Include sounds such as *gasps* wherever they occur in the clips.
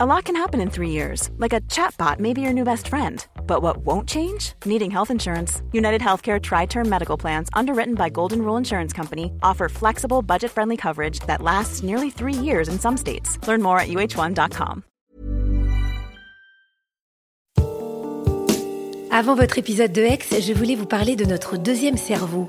A lot can happen in three years, like a chatbot may be your new best friend. But what won't change? Needing health insurance. United Healthcare Tri Term Medical Plans, underwritten by Golden Rule Insurance Company, offer flexible, budget friendly coverage that lasts nearly three years in some states. Learn more at uh1.com. Avant votre épisode de Hex, je voulais vous parler de notre deuxième cerveau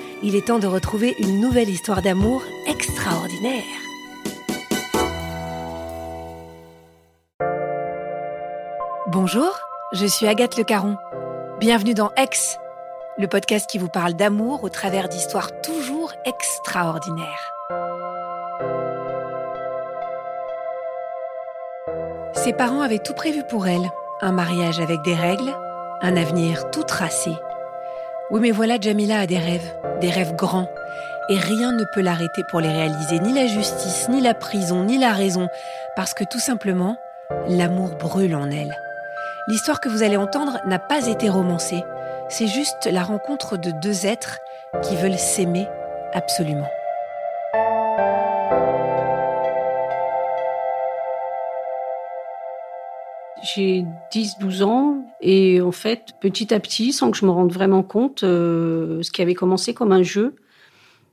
il est temps de retrouver une nouvelle histoire d'amour extraordinaire. Bonjour, je suis Agathe Le Caron. Bienvenue dans Ex, le podcast qui vous parle d'amour au travers d'histoires toujours extraordinaires. Ses parents avaient tout prévu pour elle, un mariage avec des règles, un avenir tout tracé. Oui, mais voilà, Jamila a des rêves, des rêves grands, et rien ne peut l'arrêter pour les réaliser, ni la justice, ni la prison, ni la raison, parce que tout simplement, l'amour brûle en elle. L'histoire que vous allez entendre n'a pas été romancée, c'est juste la rencontre de deux êtres qui veulent s'aimer absolument. J'ai 10-12 ans et en fait, petit à petit, sans que je me rende vraiment compte, euh, ce qui avait commencé comme un jeu,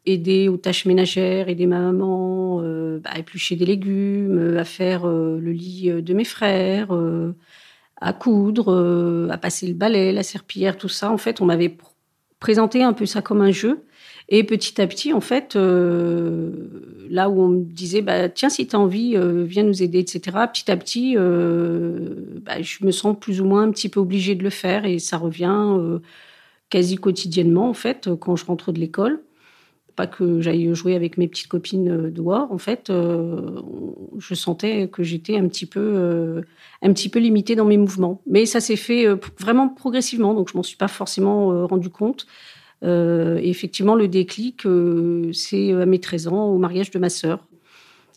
aider aux tâches ménagères, aider ma maman euh, à éplucher des légumes, à faire euh, le lit de mes frères, à coudre, à passer le balai, la serpillière, tout ça. En fait, on m'avait présenté un peu ça comme un jeu. Et petit à petit, en fait, euh, là où on me disait, bah, tiens, si tu as envie, euh, viens nous aider, etc., petit à petit, euh, bah, je me sens plus ou moins un petit peu obligée de le faire et ça revient quasi quotidiennement, en fait, quand je rentre de l'école. Pas que j'aille jouer avec mes petites copines dehors, en fait, je sentais que j'étais un petit peu, un petit peu limitée dans mes mouvements. Mais ça s'est fait vraiment progressivement, donc je m'en suis pas forcément rendu compte. Euh, effectivement, le déclic, euh, c'est à mes 13 ans, au mariage de ma sœur.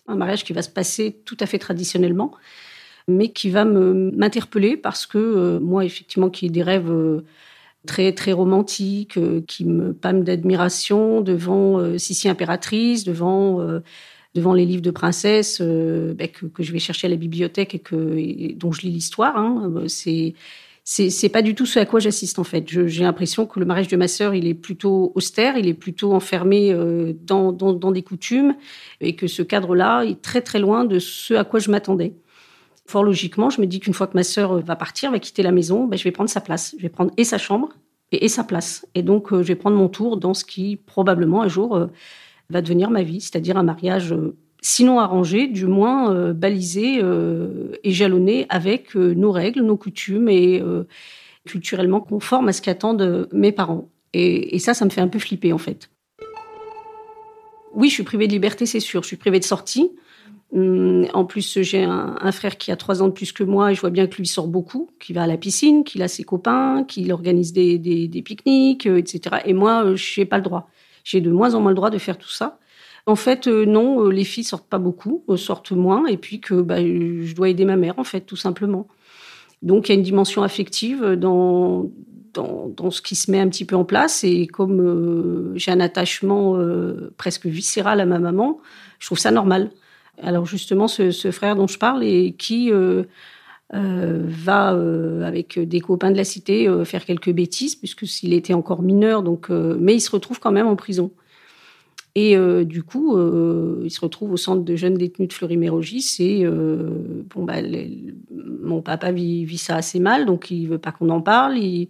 Un mariage qui va se passer tout à fait traditionnellement, mais qui va m'interpeller parce que euh, moi, effectivement, qui ai des rêves très très romantiques, qui me pâment d'admiration devant Sissi impératrice, devant devant les livres de princesses ben, que, je vais chercher à la bibliothèque et dont je lis l'histoire. Hein. C'est pas du tout ce à quoi j'assiste en fait. J'ai l'impression que le mariage de ma sœur, il est plutôt austère, il est plutôt enfermé euh, dans, des coutumes, et que ce cadre-là est très très loin de ce à quoi je m'attendais. Fort logiquement, je me dis qu'une fois que ma sœur va partir, va quitter la maison, ben, je vais prendre sa place. Je vais prendre et sa chambre et, sa place. Et donc, euh, je vais prendre mon tour dans ce qui probablement un jour euh, va devenir ma vie, c'est-à-dire un mariage sinon arrangé, du moins euh, balisé euh, et jalonné avec euh, nos règles, nos coutumes et culturellement conforme à ce qu'attendent mes parents. Et, ça, ça me fait un peu flipper en fait. Oui, je suis privée de liberté, c'est sûr. Je suis privée de sortie. Hum, en plus, j'ai un, frère qui a trois ans de plus que moi et je vois bien que lui sort beaucoup, qui va à la piscine, qu'il a ses copains, qu'il organise des, des pique-niques, etc. Et moi, je n'ai pas le droit. J'ai de moins en moins le droit de faire tout ça. En fait, euh, non, euh, les filles sortent pas beaucoup, euh, sortent moins, et puis que bah, je dois aider ma mère, en fait, tout simplement. Donc, il y a une dimension affective dans, dans, ce qui se met un petit peu en place. Et comme j'ai un attachement presque viscéral à ma maman, je trouve ça normal. Alors, justement, ce, frère dont je parle et qui va, avec des copains de la cité, faire quelques bêtises, puisque s'il était encore mineur, donc, mais il se retrouve quand même en prison. Et euh, du coup, euh, il se retrouve au centre de jeunes détenus de Fleury-Mérogis et euh, bon, bah, mon papa vit, ça assez mal, donc il veut pas qu'on en parle. Il,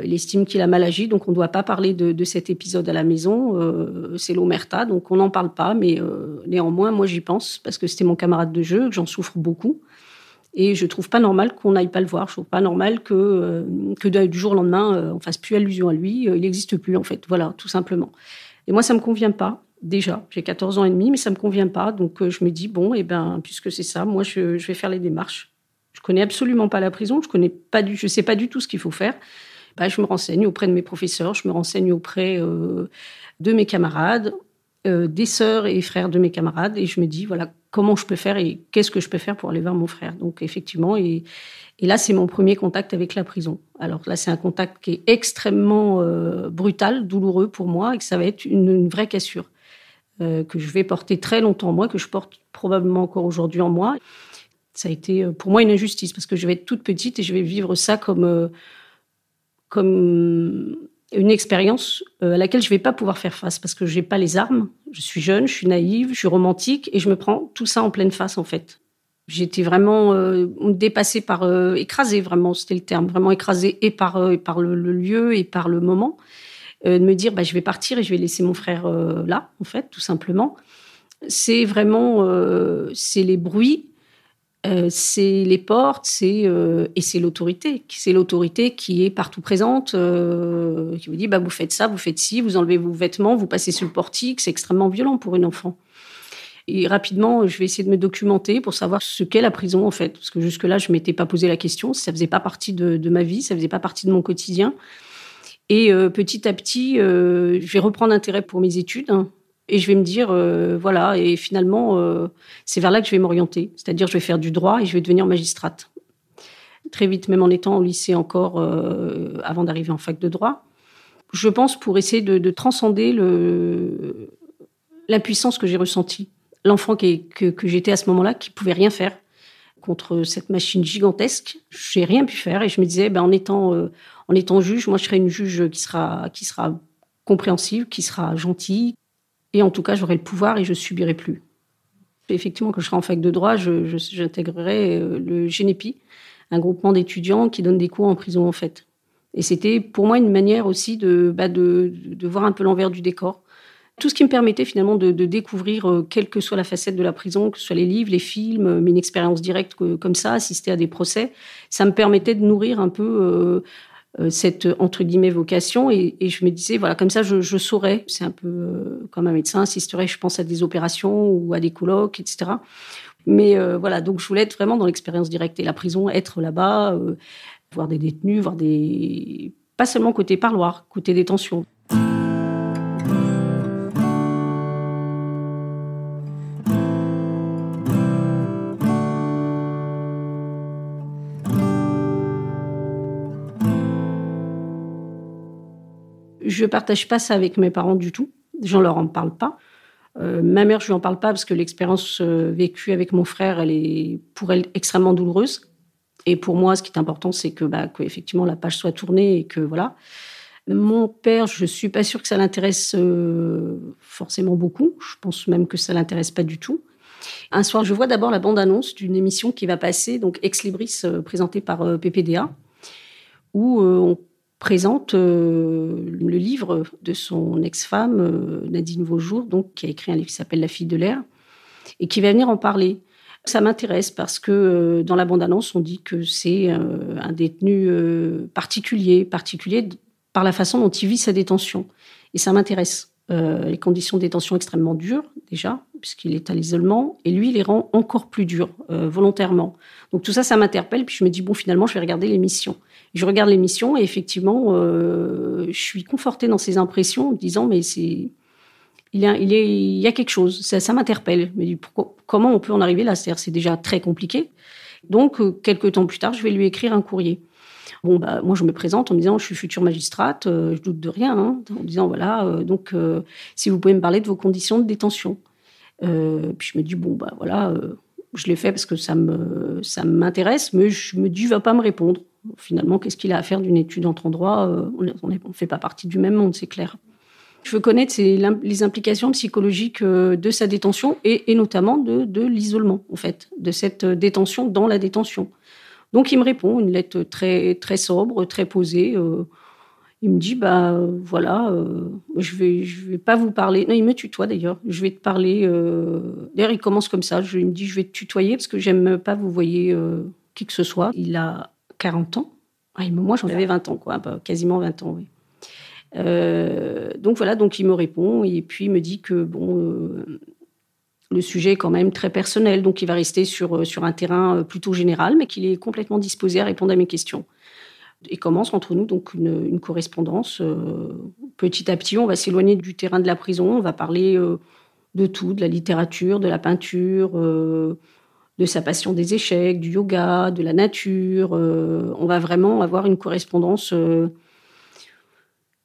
estime qu'il a mal agi, donc on ne doit pas parler de, cet épisode à la maison. c'est l'omerta, donc on n'en parle pas, mais néanmoins, moi j'y pense parce que c'était mon camarade de jeu, que j'en souffre beaucoup. Et je trouve pas normal qu'on n'aille pas le voir. Je trouve pas normal que, que du jour au lendemain, on fasse plus allusion à lui. Il n'existe plus, en fait. Voilà, tout simplement. Et moi, ça me convient pas. Déjà, j'ai 14 ans et demi, mais ça me convient pas. Donc, euh, je me dis bon, eh ben, puisque c'est ça, moi, je, vais faire les démarches. Je connais absolument pas la prison. Je connais pas du, je sais pas du tout ce qu'il faut faire. Bah, je me renseigne auprès de mes professeurs. Je me renseigne auprès euh, de mes camarades, euh, des sœurs et frères de mes camarades, et je me dis voilà comment je peux faire et qu'est-ce que je peux faire pour aller voir mon frère. Donc, effectivement, et là, c'est mon premier contact avec la prison. Alors là, c'est un contact qui est extrêmement euh, brutal, douloureux pour moi, et que ça va être une, vraie cassure euh, que je vais porter très longtemps en moi, que je porte probablement encore aujourd'hui en moi. Ça a été euh, pour moi une injustice parce que je vais être toute petite et je vais vivre ça comme comme une expérience à laquelle je vais pas pouvoir faire face parce que j'ai pas les armes. Je suis jeune, je suis naïve, je suis romantique et je me prends tout ça en pleine face en fait. J'étais vraiment euh, dépassée par, euh, écrasée vraiment, c'était le terme, vraiment écrasée et par, euh, par le, lieu et par le moment. de me dire, bah, je vais partir et je vais laisser mon frère là, en fait, tout simplement. C'est vraiment, c'est les bruits, c'est les portes, c'est et c'est l'autorité. C'est l'autorité qui est partout présente, qui vous dit, bah, vous faites ça, vous faites ci, vous enlevez vos vêtements, vous passez sur le portique. C'est extrêmement violent pour une enfant. Et rapidement, je vais essayer de me documenter pour savoir ce qu'est la prison en fait, parce que jusque-là, je m'étais pas posé la question, ça faisait pas partie de, ma vie, ça faisait pas partie de mon quotidien. Et euh, petit à petit, euh, je vais reprendre intérêt pour mes études. Hein, et je vais me dire, euh, voilà, et finalement, c'est vers là que je vais m'orienter. C'est-à-dire, je vais faire du droit et je vais devenir magistrate. Très vite, même en étant au lycée encore, avant d'arriver en fac de droit. Je pense pour essayer de, de transcender l'impuissance que j'ai ressentie l'enfant que, que j'étais à ce moment-là, qui pouvait rien faire contre cette machine gigantesque. J'ai rien pu faire et je me disais, ben, en étant euh, en étant juge, moi je serai une juge qui sera qui sera compréhensive, qui sera gentille et en tout cas j'aurai le pouvoir et je subirai plus. effectivement, quand je serai en fac de droit, j'intégrerai euh, le Génépi, un groupement d'étudiants qui donne des cours en prison en fait. Et c'était pour moi une manière aussi de, bah, de, voir un peu l'envers du décor tout ce qui me permettait finalement de, découvrir, euh, quelle que soit la facette de la prison, que ce soit les livres, les films, euh, mais une expérience directe comme ça, assister à des procès, ça me permettait de nourrir un peu cette entre guillemets vocation. Et, je me disais voilà comme ça je, saurais. C'est un peu comme un médecin assisterait je pense à des opérations ou à des colloques etc mais voilà donc je voulais être vraiment dans l'expérience directe. Et la prison être là-bas voir des détenus voir des pas seulement côté parloir côté détention Je partage pas ça avec mes parents du tout. J'en leur en parle pas. Euh, ma mère, je lui en parle pas parce que l'expérience euh, vécue avec mon frère, elle est pour elle extrêmement douloureuse. Et pour moi, ce qui est important, c'est que, bah, effectivement la page soit tournée et que voilà. Mon père, je suis pas sûre que ça l'intéresse euh, forcément beaucoup. Je pense même que ça l'intéresse pas du tout. Un soir, je vois d'abord la bande-annonce d'une émission qui va passer, donc Ex Libris, présentée par PPDA, où on présente euh, le livre de son ex-femme, euh, Nadine Vaujour, donc, qui a écrit un livre qui s'appelle La fille de l'air, et qui va venir en parler. Ça m'intéresse parce que euh, dans la bande-annonce, on dit que c'est un détenu particulier, particulier par la façon dont il vit sa détention. Et ça m'intéresse. les conditions de détention extrêmement dures, déjà, puisqu'il est à l'isolement, et lui, il les rend encore plus dures, volontairement. Donc tout ça, ça m'interpelle, puis je me dis, bon, finalement, je vais regarder l'émission. Je regarde l'émission et effectivement, euh, je suis confortée dans ces impressions en me disant, mais c'est. Il y, a, quelque chose, ça, m'interpelle. Mais comment on peut en arriver là? C'est-à-dire, c'est déjà très compliqué. Donc, euh, quelques temps plus tard, je vais lui écrire un courrier. Bon, bah, moi, je me présente en me disant, je suis future magistrate, euh, je doute de rien, hein, en disant, voilà, donc, si vous pouvez me parler de vos conditions de détention. puis je me dis, bon, bah voilà, je l'ai fait parce que ça me ça m'intéresse, mais je me dis, il va pas me répondre. Finalement, qu'est-ce qu'il a à faire d'une étude entre endroits euh, On ne fait pas partie du même monde, c'est clair. Je veux connaître les implications psychologiques de sa détention et, notamment de, de l'isolement, en fait, de cette détention dans la détention. Donc il me répond une lettre très très sobre, très posée. Il me dit bah voilà, euh, je vais je vais pas vous parler. Non, il me tutoie d'ailleurs. Je vais te parler. Euh... D'ailleurs, il commence comme ça. Je, il me dit je vais te tutoyer parce que j'aime pas vous voyez euh, qui que ce soit. Il a 40 ans. Moi, j'en avais 20 ans, quoi, bah, quasiment 20 ans. Oui. Euh, donc voilà, donc il me répond et puis il me dit que bon, le sujet est quand même très personnel, donc il va rester sur sur un terrain plutôt général, mais qu'il est complètement disposé à répondre à mes questions et commence entre nous donc une, correspondance. Euh, petit à petit, on va s'éloigner du terrain de la prison, on va parler euh, de tout, de la littérature, de la peinture, euh, de sa passion des échecs, du yoga, de la nature. on va vraiment avoir une correspondance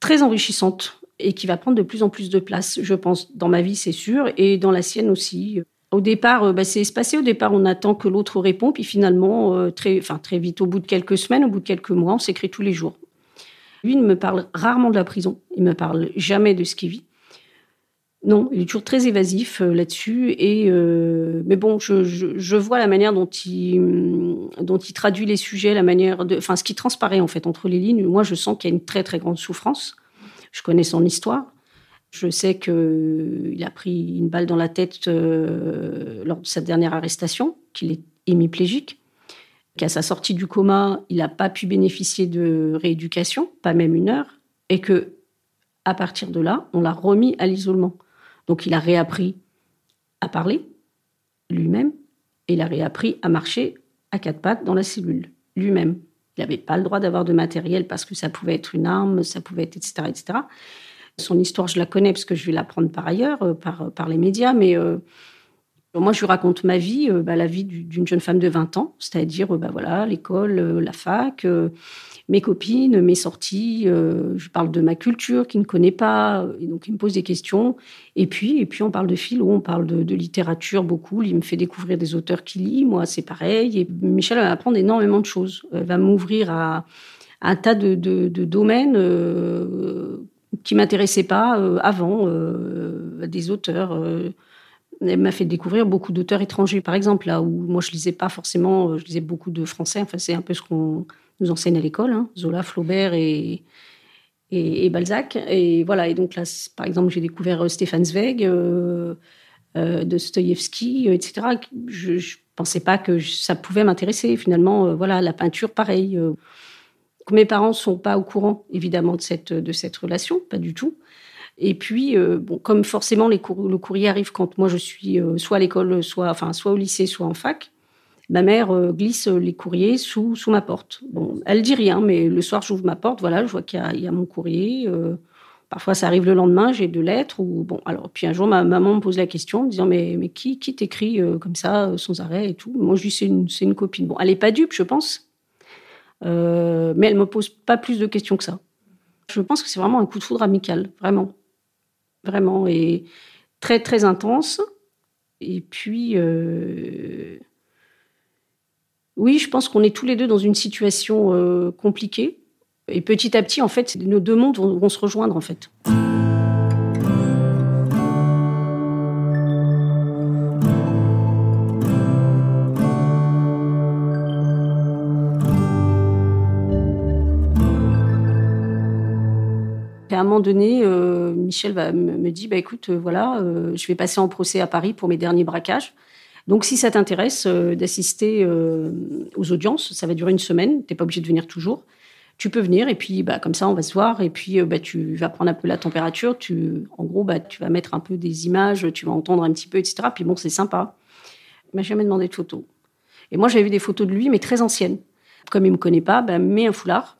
très enrichissante et qui va prendre de plus en plus de place, je pense, dans ma vie, c'est sûr, et dans la sienne aussi. Au départ, euh, bah, c'est espacé. Au départ, on attend que l'autre réponde. Puis finalement, euh, très, vite, au bout de quelques semaines, au bout de quelques mois, on s'écrit tous les jours. Lui, il me parle rarement de la prison. Il me parle jamais de ce qu'il vit. Non, il est toujours très évasif euh, là-dessus. Et mais bon, je, vois la manière dont il dont il traduit les sujets, la manière enfin, ce qui transparaît en fait entre les lignes. Moi, je sens qu'il y a une très très grande souffrance. Je connais son histoire. Je sais qu'il a pris une balle dans la tête euh, lors de sa dernière arrestation, qu'il est hémiplégique, qu'à sa sortie du coma, il n'a pas pu bénéficier de rééducation, pas même une heure, et que à partir de là, on l'a remis à l'isolement. Donc il a réappris à parler lui-même, et il a réappris à marcher à quatre pattes dans la cellule lui-même. Il n'avait pas le droit d'avoir de matériel parce que ça pouvait être une arme, ça pouvait être etc. etc. Son histoire, je la connais parce que je vais l'apprendre par ailleurs, euh, par, par les médias, mais euh, moi, je lui raconte ma vie, euh, bah, la vie d'une jeune femme de 20 ans, c'est-à-dire bah, voilà, l'école, la fac, mes copines, mes sorties. je parle de ma culture qu'il ne connaît pas, et donc il me pose des questions. Et puis, et puis on parle de philo, on parle de, littérature beaucoup. Il me fait découvrir des auteurs qu'il lit, moi c'est pareil. Et Michel va apprendre énormément de choses, elle va m'ouvrir à, un tas de domaines qui m'intéressaient pas euh, avant, euh, des auteurs. Euh, elle m'a fait découvrir beaucoup d'auteurs étrangers, par exemple, là où moi je lisais pas forcément, je lisais beaucoup de français. Enfin, c'est un peu ce qu'on nous enseigne à l'école, hein, Zola, Flaubert et, et, Balzac. Et voilà. Et donc là, par exemple, j'ai découvert Stéphane Zweig, euh, etc. Je, ne pensais pas que ça pouvait m'intéresser. Finalement, voilà, la peinture, pareil. Mes parents sont pas au courant, évidemment, de cette, de cette relation, pas du tout. Et puis, euh, bon, comme forcément le courrier arrive quand moi je suis euh, soit à l'école, soit, enfin, soit au lycée, soit en fac, ma mère euh, glisse les courriers sous, sous ma porte. Bon, elle dit rien, mais le soir, j'ouvre ma porte, voilà, je vois qu'il y, a mon courrier. parfois, ça arrive le lendemain, j'ai deux lettres. Ou, bon, alors, puis un jour, ma maman me pose la question en me disant Mais, mais qui, qui t'écrit comme ça, sans arrêt et tout? Moi, je dis C'est une, une copine. Bon, elle n'est pas dupe, je pense euh, mais elle me pose pas plus de questions que ça. Je pense que c'est vraiment un coup de foudre amical, vraiment, vraiment et très très intense. Et puis, euh, oui, je pense qu'on est tous les deux dans une situation euh, compliquée. Et petit à petit, en fait, nos deux mondes vont se rejoindre, en fait. À un moment donné, euh, Michel me dit, bah, écoute, euh, voilà, euh, je vais passer en procès à Paris pour mes derniers braquages. Donc, si ça t'intéresse d'assister aux audiences, ça va durer une semaine. T'es pas obligé de venir toujours. Tu peux venir et puis, bah, comme ça, on va se voir. Et puis, bah, tu vas prendre un peu la température. Tu, en gros, tu vas mettre un peu des images, tu vas entendre un petit peu, etc. Puis bon, c'est sympa. Il m'a jamais demandé de photos. Et moi, j'avais vu des photos de lui, mais très anciennes. Comme il me connaît pas, bah, mets un foulard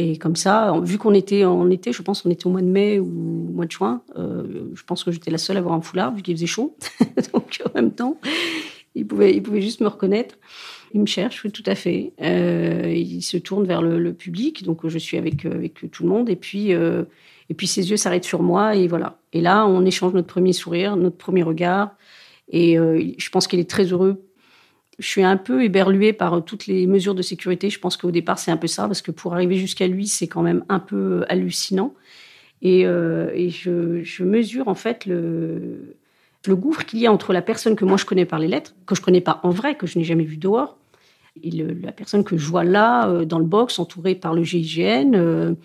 et comme ça, vu qu'on était en été, je pense qu'on était au mois de mai ou au mois de juin, euh, je pense que j'étais la seule à avoir un foulard vu qu'il faisait chaud. *laughs* Donc en même temps, il pouvait, il pouvait juste me reconnaître. Il me cherche, oui, tout à fait. Euh, il se tourne vers le, public, donc je suis avec, avec tout le monde. Et puis, euh, et puis ses yeux s'arrêtent sur moi et voilà. Et là, on échange notre premier sourire, notre premier regard. Et je pense qu'il est très heureux je suis un peu éberluée par toutes les mesures de sécurité. Je pense qu'au départ, c'est un peu ça, parce que pour arriver jusqu'à lui, c'est quand même un peu hallucinant. Et, je, mesure en fait le, le gouffre qu'il y a entre la personne que moi je connais par les lettres, que je connais pas en vrai, que je n'ai jamais vue dehors, et la personne que je vois là, dans le box, entourée par le GIGN.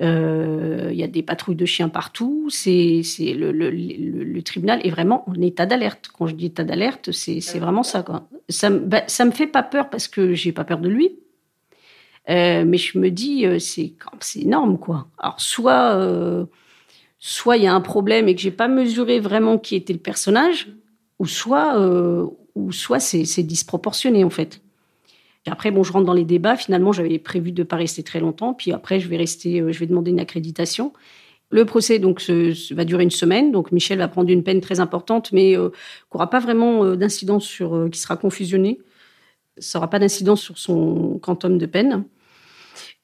Il y a des patrouilles de chiens partout. C'est le, tribunal est vraiment en état d'alerte. Quand je dis état d'alerte, c'est vraiment ça. Ça, bah, ça me fait pas peur parce que j'ai pas peur de lui. Euh, mais je me dis, euh, c'est énorme, quoi. Alors, soit euh, soit il y a un problème et que j'ai pas mesuré vraiment qui était le personnage, ou soit ou soit c'est disproportionné en fait. Après, bon, je rentre dans les débats. Finalement, j'avais prévu de pas rester très longtemps. Puis après, je vais rester, je vais demander une accréditation. Le procès donc va durer une semaine. Donc Michel va prendre une peine très importante, mais euh, qui n'aura pas vraiment d'incidence sur, qui sera confusionné. Ça pas d'incidence sur son quantum de peine.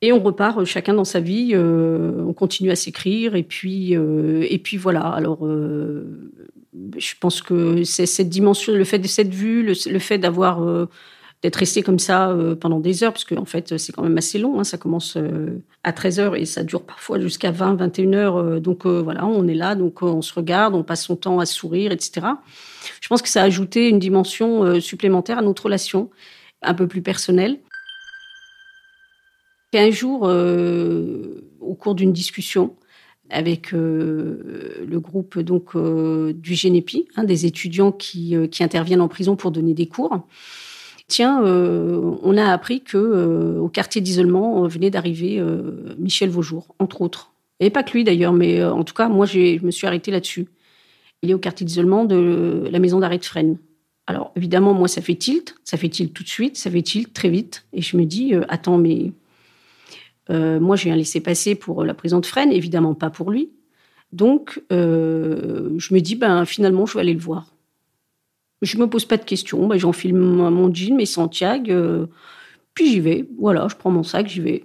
Et on repart euh, chacun dans sa vie, euh, on continue à s'écrire et puis euh, et puis voilà. Alors je pense que c'est cette dimension, le fait de cette vue, le, fait d'avoir d'être resté comme ça pendant des heures, parce qu'en en fait c'est quand même assez long. Hein, ça commence à 13 heures et ça dure parfois jusqu'à 20, 21 heures. donc voilà, on est là, donc on se regarde, on passe son temps à sourire, etc. Je pense que ça a ajouté une dimension supplémentaire à notre relation, un peu plus personnelle. Un jour, euh, au cours d'une discussion avec euh, le groupe donc euh, du Génépi, hein, des étudiants qui, interviennent en prison pour donner des cours, tiens, on a appris que au quartier d'isolement venait d'arriver Michel Vaujour, entre autres. Et pas que lui d'ailleurs, mais en tout cas, moi, je me suis arrêtée là-dessus. Il est au quartier d'isolement de la maison d'arrêt de Fresnes. Alors évidemment, moi, ça fait tilt, ça fait tilt tout de suite, ça fait tilt très vite, et je me dis, attends, mais euh, moi, j'ai un laissé-passer pour la prison de Fresnes, évidemment pas pour lui. Donc, euh, je me dis, ben, finalement, je vais aller le voir. Je me pose pas de questions. Ben, J'enfile mon jean, mes Santiago, euh, puis j'y vais. Voilà, je prends mon sac, j'y vais.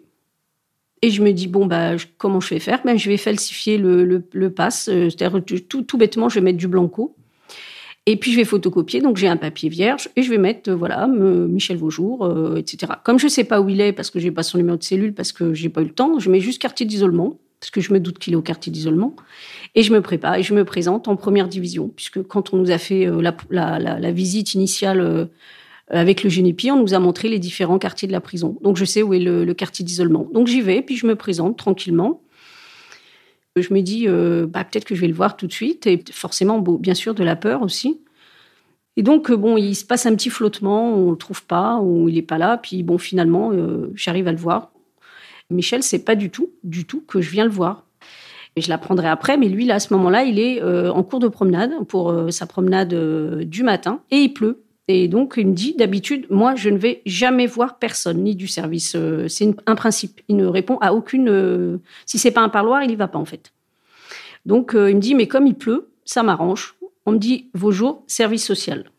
Et je me dis, bon, ben, comment je vais faire? Ben, Je vais falsifier le, le, le pass. C'est-à-dire, tout, tout, bêtement, je vais mettre du blanco. Et puis je vais photocopier, donc j'ai un papier vierge et je vais mettre euh, voilà Michel Vaujour, euh, etc. Comme je sais pas où il est parce que j'ai pas son numéro de cellule parce que j'ai pas eu le temps, je mets juste quartier d'isolement parce que je me doute qu'il est au quartier d'isolement et je me prépare et je me présente en première division puisque quand on nous a fait euh, la, visite initiale avec le Génépi, on nous a montré les différents quartiers de la prison. Donc je sais où est le, quartier d'isolement. Donc j'y vais, puis je me présente tranquillement. Je me dis, euh, bah, peut-être que je vais le voir tout de suite, et forcément, bien sûr, de la peur aussi. Et donc, euh, bon, il se passe un petit flottement, on ne le trouve pas, il n'est pas là, puis bon, finalement, euh, j'arrive à le voir. Michel, c'est pas du tout, du tout que je viens le voir. Et je l'apprendrai après, mais lui, là, à ce moment-là, il est en cours de promenade pour sa promenade du matin, et il pleut. Et donc, il me dit, d'habitude, moi, je ne vais jamais voir personne, ni du service. Euh, c'est un principe. Il ne répond à aucune... Euh, si c'est pas un parloir, il y va pas, en fait. Donc, euh, il me dit, mais comme il pleut, ça m'arrange. On me dit, vos jours, service social.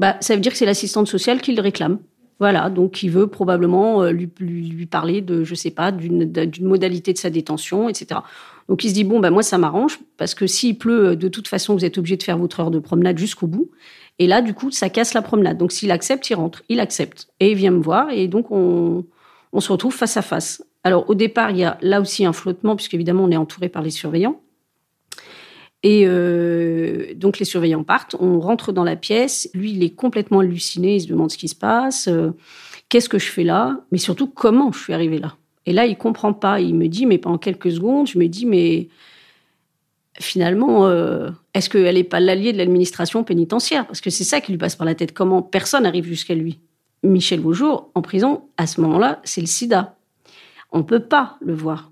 Bah, ça veut dire que c'est l'assistante sociale qui le réclame. Voilà, donc il veut probablement lui, lui, parler de, je sais pas, d'une modalité de sa détention, etc. Donc il se dit bon ben moi ça m'arrange parce que s'il pleut de toute façon vous êtes obligé de faire votre heure de promenade jusqu'au bout et là du coup ça casse la promenade. Donc s'il accepte il rentre, il accepte et il vient me voir et donc on, on se retrouve face à face. Alors au départ il y a là aussi un flottement puisqu'évidemment on est entouré par les surveillants. Et euh, donc les surveillants partent, on rentre dans la pièce, lui il est complètement halluciné, il se demande ce qui se passe, euh, qu'est-ce que je fais là, mais surtout comment je suis arrivé là? Et là, il comprend pas. Il me dit, mais pendant quelques secondes, je me dis, mais finalement, euh, est-ce qu'elle n'est pas l'allié de l'administration pénitentiaire? Parce que c'est ça qui lui passe par la tête. Comment personne n'arrive jusqu'à lui? Michel Beaujour, en prison, à ce moment-là, c'est le sida. On ne peut pas le voir.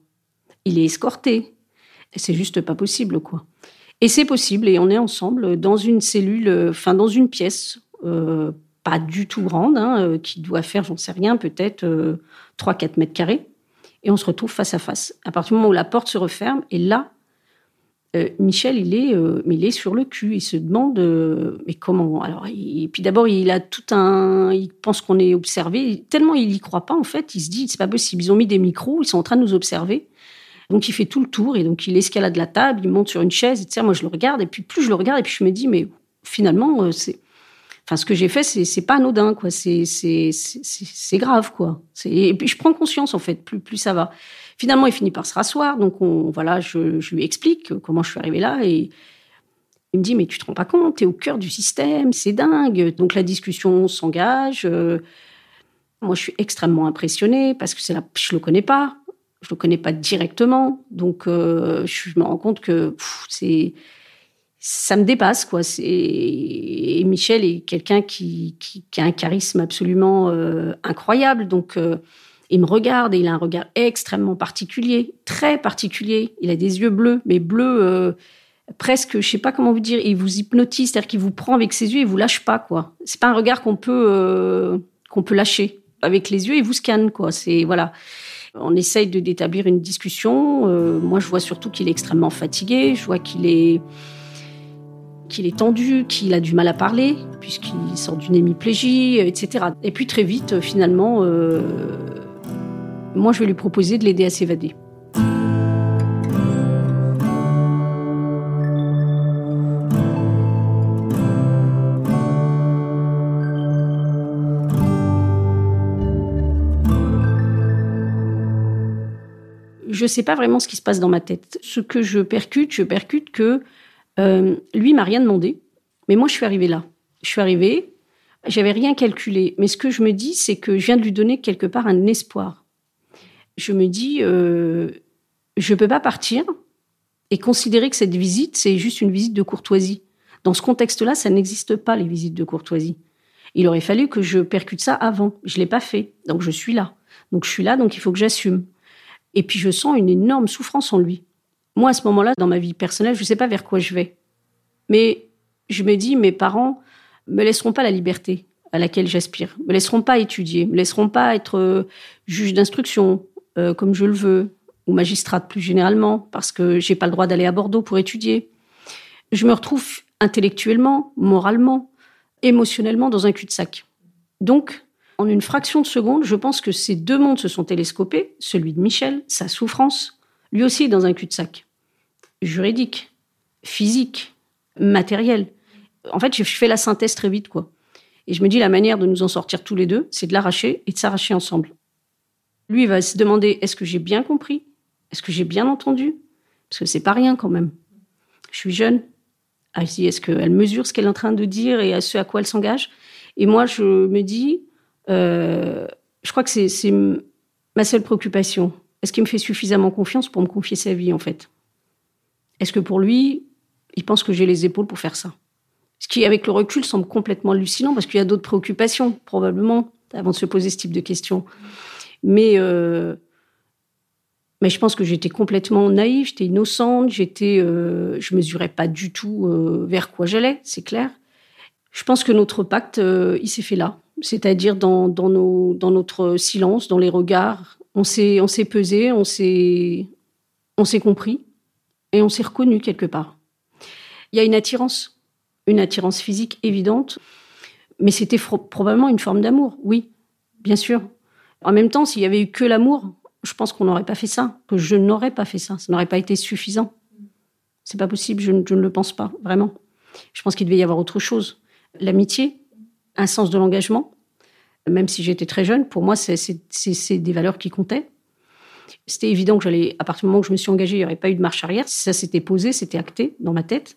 Il est escorté. C'est juste pas possible, quoi. Et c'est possible, et on est ensemble dans une cellule, enfin dans une pièce, euh, pas du tout grande, hein, euh, qui doit faire, j'en sais rien, peut-être 3-4 mètres carrés et on se retrouve face à face. À partir du moment où la porte se referme, et là, euh, Michel, il est, euh, il est sur le cul. Il se demande, euh, mais comment? Alors, et puis d'abord, il a tout un, il pense qu'on est observé. Tellement il y croit pas, en fait, il se dit, c'est pas possible. Ils ont mis des micros, ils sont en train de nous observer. Donc il fait tout le tour et donc il escalade la table, il monte sur une chaise, etc. Moi, je le regarde et puis plus je le regarde et puis je me dis, mais finalement, c'est Enfin, ce que j'ai fait, c'est pas anodin, quoi. C'est c'est c'est grave, quoi. Et puis je prends conscience, en fait, plus plus ça va. Finalement, il finit par se rasseoir, donc on voilà, je, je lui explique comment je suis arrivée là et il me dit mais tu te rends pas compte, t'es au cœur du système, c'est dingue. Donc la discussion s'engage. Euh, moi, je suis extrêmement impressionnée parce que c'est là, je le connais pas, je le connais pas directement, donc euh, je me rends compte que c'est ça me dépasse quoi. Et Michel est quelqu'un qui, a un charisme absolument euh, incroyable, donc euh, il me regarde et il a un regard extrêmement particulier, très particulier. Il a des yeux bleus, mais bleus presque, je sais pas comment vous dire, il vous hypnotise, c'est-à-dire qu'il vous prend avec ses yeux, il vous lâche pas quoi. C'est pas un regard qu'on peut qu'on peut lâcher avec les yeux, il vous scanne, quoi. C'est voilà. On essaye d'établir une discussion. Euh, moi, je vois surtout qu'il est extrêmement fatigué. Je vois qu'il est qu'il est tendu, qu'il a du mal à parler, puisqu'il sort d'une hémiplégie, etc. Et puis très vite, finalement, euh, moi, je vais lui proposer de l'aider à s'évader. Sais pas vraiment ce qui se passe dans ma tête. Ce que je percute, je percute que euh, lui m'a rien demandé, mais moi je suis arrivée là. Je suis arrivée, j'avais rien calculé, mais ce que je me dis, c'est que je viens de lui donner quelque part un espoir. Je me dis, euh, je ne peux pas partir et considérer que cette visite, c'est juste une visite de courtoisie. Dans ce contexte-là, ça n'existe pas, les visites de courtoisie. Il aurait fallu que je percute ça avant. Je ne l'ai pas fait. Donc je suis là. Donc je suis là, donc il faut que j'assume. Et puis je sens une énorme souffrance en lui. Moi, à ce moment-là, dans ma vie personnelle, je ne sais pas vers quoi je vais. Mais je me dis, mes parents me laisseront pas la liberté à laquelle j'aspire, me laisseront pas étudier, me laisseront pas être euh, juge d'instruction euh, comme je le veux, ou magistrate plus généralement, parce que j'ai pas le droit d'aller à Bordeaux pour étudier. Je me retrouve intellectuellement, moralement, émotionnellement dans un cul-de-sac. Donc, en une fraction de seconde, je pense que ces deux mondes se sont télescopés, celui de Michel, sa souffrance, lui aussi dans un cul-de-sac. Juridique, physique, matériel. En fait, je fais la synthèse très vite, quoi. Et je me dis, la manière de nous en sortir tous les deux, c'est de l'arracher et de s'arracher ensemble. Lui va se demander, est-ce que j'ai bien compris? Est-ce que j'ai bien entendu? Parce que c'est pas rien quand même. Je suis jeune. Ah, est-ce qu'elle mesure ce qu'elle est en train de dire et à ce à quoi elle s'engage? Et moi, je me dis, euh, je crois que c'est ma seule préoccupation. Est-ce qu'il me fait suffisamment confiance pour me confier sa vie, en fait? Est-ce que pour lui, il pense que j'ai les épaules pour faire ça? Ce qui, avec le recul, semble complètement hallucinant parce qu'il y a d'autres préoccupations, probablement, avant de se poser ce type de questions. Mais, euh, mais je pense que j'étais complètement naïve, j'étais innocente, j'étais, euh, je mesurais pas du tout vers quoi j'allais, c'est clair. Je pense que notre pacte, il s'est fait là c'est-à-dire dans, nos, dans notre silence, dans les regards. On s'est, on s'est pesé, on s'est, on s'est compris et on s'est reconnu quelque part. Il y a une attirance, une attirance physique évidente, mais c'était probablement une forme d'amour, oui, bien sûr. En même temps, s'il y avait eu que l'amour, je pense qu'on n'aurait pas fait ça, que je n'aurais pas fait ça, ça n'aurait pas été suffisant. C'est pas possible, je, je ne le pense pas, vraiment. Je pense qu'il devait y avoir autre chose. L'amitié, un sens de l'engagement. Même si j'étais très jeune, pour moi, c'est des valeurs qui comptaient. C'était évident que j'allais, à partir du moment où je me suis engagée, il n'y aurait pas eu de marche arrière. Ça s'était posé, c'était acté dans ma tête.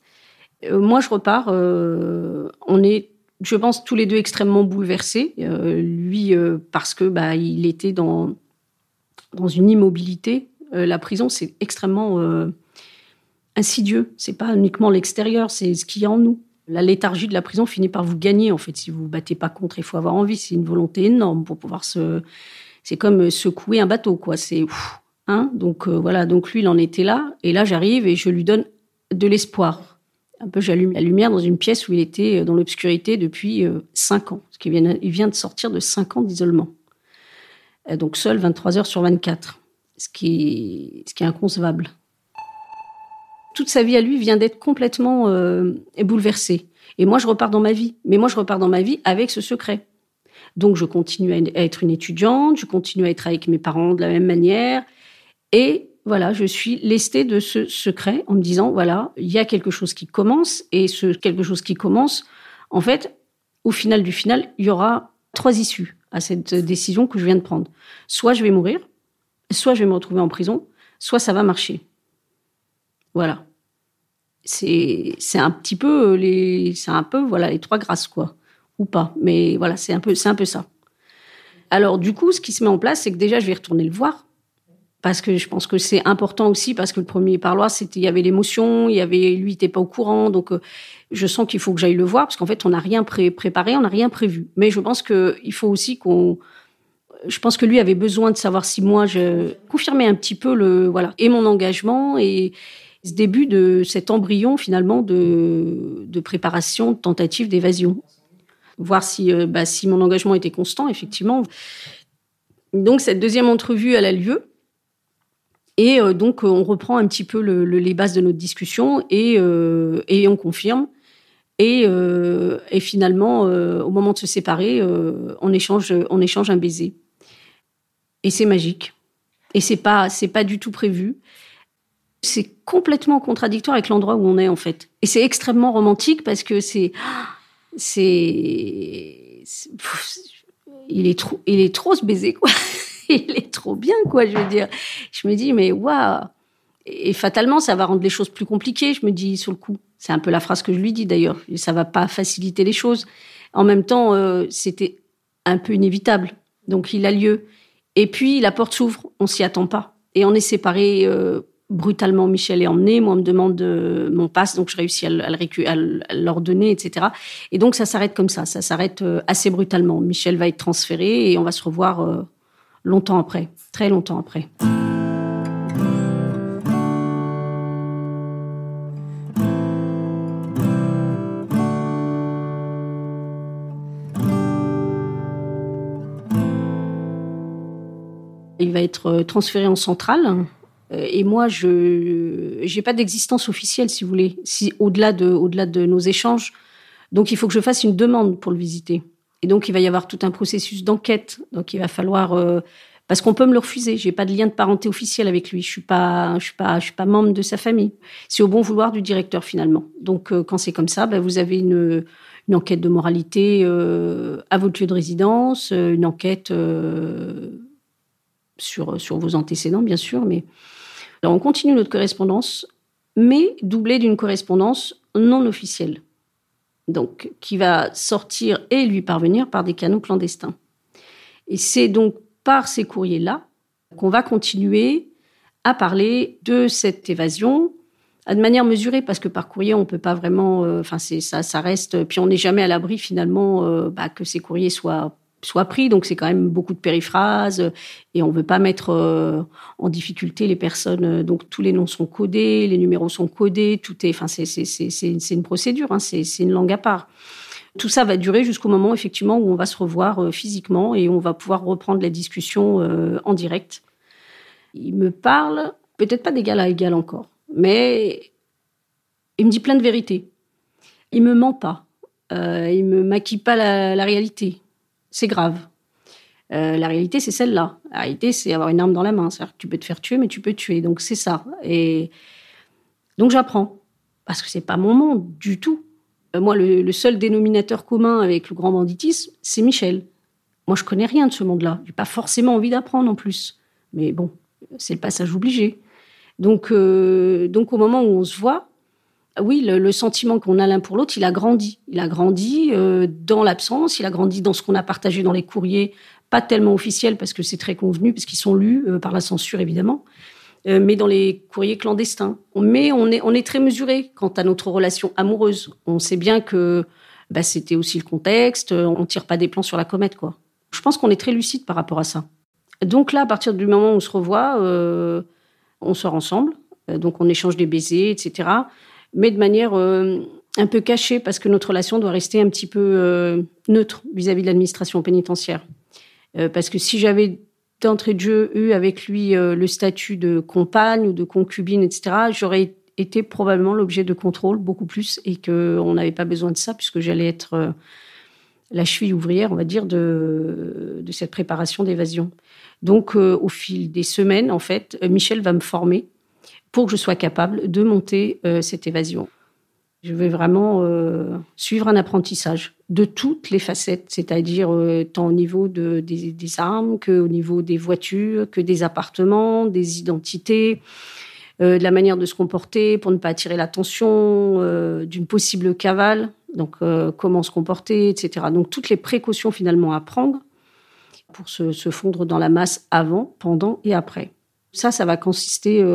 Euh, moi, je repars. Euh, on est, je pense, tous les deux extrêmement bouleversés. Euh, lui, parce que bah, il était dans dans une immobilité. la prison, c'est extrêmement insidieux. C'est pas uniquement l'extérieur, c'est ce qu'il y a en nous la léthargie de la prison finit par vous gagner, en fait. Si vous vous battez pas contre, il faut avoir envie. C'est une volonté énorme pour pouvoir se. C'est comme euh, secouer un bateau, quoi. C'est. Hein Donc euh, voilà. Donc lui, il en était là. Et là, j'arrive et je lui donne de l'espoir. Un peu, j'allume la lumière dans une pièce où il était euh, dans l'obscurité depuis cinq ans. Parce qu'il vient, il vient de sortir de cinq ans d'isolement. Donc seul 23 heures sur 24. Ce qui ce qui est inconcevable toute sa vie à lui vient d'être complètement euh, bouleversée. Et moi, je repars dans ma vie. Mais moi, je repars dans ma vie avec ce secret. Donc, je continue à être une étudiante, je continue à être avec mes parents de la même manière. Et voilà, je suis lestée de ce secret en me disant, voilà, il y a quelque chose qui commence. Et ce quelque chose qui commence, en fait, au final du final, il y aura trois issues à cette décision que je viens de prendre. Soit je vais mourir, soit je vais me retrouver en prison, soit ça va marcher. Voilà. C'est un petit peu les c'est un peu voilà les trois grâces quoi. Ou pas. Mais voilà c'est un peu c'est un peu ça. Alors du coup ce qui se met en place c'est que déjà je vais retourner le voir. Parce que je pense que c'est important aussi parce que le premier parloir c'était il y avait l'émotion il y avait lui il était pas au courant. Donc euh, je sens qu'il faut que j'aille le voir parce qu'en fait on n'a rien préparé on n'a rien prévu. Mais je pense que il faut aussi qu'on je pense que lui avait besoin de savoir si moi je confirmais un petit peu le voilà et mon engagement et ce début de cet embryon finalement de, de préparation de tentative d'évasion voir si euh, bah, si mon engagement était constant effectivement donc cette deuxième entrevue elle a lieu et euh, donc, euh, on reprend un petit peu le, le, les bases de notre discussion et, et on confirme. Et, et finalement, au moment de se séparer, on, échange, on échange un baiser. Et c'est magique. Et c'est pas, c'est pas du tout prévu. C'est complètement contradictoire avec l'endroit où on est, en fait. Et c'est extrêmement romantique parce que c'est. C'est. Il est trop, il est trop ce baiser, quoi. *laughs* il est trop bien, quoi, je veux dire. Je me dis, mais waouh Et fatalement, ça va rendre les choses plus compliquées, je me dis, sur le coup. C'est un peu la phrase que je lui dis, d'ailleurs. Ça va pas faciliter les choses. En même temps, euh, c'était un peu inévitable. Donc, il a lieu. Et puis, la porte s'ouvre, on s'y attend pas. Et on est séparés euh, brutalement. Michel est emmené, moi, on me demande de, mon passe, donc je réussis à l'ordonner, etc. Et donc, ça s'arrête comme ça. Ça s'arrête euh, assez brutalement. Michel va être transféré et on va se revoir euh, longtemps après, très longtemps après. Il va être euh, transféré en centrale. Euh, et moi, je n'ai pas d'existence officielle, si vous voulez, au-delà de, nos échanges. Donc, il faut que je fasse une demande pour le visiter. Et donc, il va y avoir tout un processus d'enquête. Donc, il va falloir euh, parce qu'on peut me le refuser. J'ai pas de lien de parenté officiel avec lui. Je suis suis pas, membre de sa famille. C'est au bon vouloir du directeur finalement. Donc, euh, quand c'est comme ça, ben, vous avez une, enquête de moralité à votre lieu de résidence, une enquête sur vos antécédents bien sûr. Mais on continue notre correspondance, mais doublée d'une correspondance non officielle donc qui va sortir et lui parvenir par des canaux clandestins. Et c'est donc par ces courriers-là qu'on va continuer à parler de cette évasion de manière mesurée parce que par courrier on peut pas vraiment enfin euh, c'est ça ça reste puis on n'est jamais à l'abri finalement euh, bah, que ces courriers soient soit pris. Donc c'est quand même beaucoup de périphrases et on veut pas mettre euh, en difficulté les personnes. Donc tous les noms sont codés, les numéros sont codés, tout est. Enfin c'est c'est une procédure, hein, c'est une langue à part. Tout ça va durer jusqu'au moment effectivement où on va se revoir euh, physiquement et on va pouvoir reprendre la discussion euh, en direct. Il me parle peut-être pas d'égal à égal encore, mais il me dit plein de vérités. Il me ment pas. Euh, il me maquille pas la réalité c'est grave. Euh, la réalité, c'est celle-là. La réalité, c'est avoir une arme dans la main. C'est-à-dire que tu peux te faire tuer, mais tu peux tuer. Donc, c'est ça. Et donc, j'apprends. Parce que c'est pas mon monde du tout. Euh, moi, le, seul dénominateur commun avec le grand banditisme, c'est Michel. Moi, je connais rien de ce monde-là. J'ai pas forcément envie d'apprendre en plus. Mais bon, c'est le passage obligé. Donc, euh, donc, au moment où on se voit, oui, le, sentiment qu'on a l'un pour l'autre, il a grandi. Il a grandi euh, dans l'absence, il a grandi dans ce qu'on a partagé dans les courriers, pas tellement officiels parce que c'est très convenu, parce qu'ils sont lus euh, par la censure évidemment, euh, mais dans les courriers clandestins. Mais on est, très mesuré quant à notre relation amoureuse. On sait bien que bah, c'était aussi le contexte, on tire pas des plans sur la comète. quoi. Je pense qu'on est très lucide par rapport à ça. Donc là, à partir du moment où on se revoit, on sort ensemble, donc on échange des baisers, etc mais de manière euh, un peu cachée parce que notre relation doit rester un petit peu euh, neutre vis-à-vis -vis de l'administration pénitentiaire. Euh, parce que si j'avais d'entrée de jeu eu avec lui le statut de compagne ou de concubine, etc., j'aurais été probablement l'objet de contrôle beaucoup plus et qu'on n'avait pas besoin de ça puisque j'allais être la cheville ouvrière, on va dire, de, cette préparation d'évasion. Donc, au fil des semaines, en fait, Michel va me former pour que je sois capable de monter euh, cette évasion. Je vais vraiment euh, suivre un apprentissage de toutes les facettes, c'est-à-dire euh, tant au niveau de, des, armes qu'au niveau des voitures, que des appartements, des identités, de la manière de se comporter pour ne pas attirer l'attention, d'une possible cavale, donc comment se comporter, etc. Donc toutes les précautions finalement à prendre pour se, fondre dans la masse avant, pendant et après. Ça, ça va consister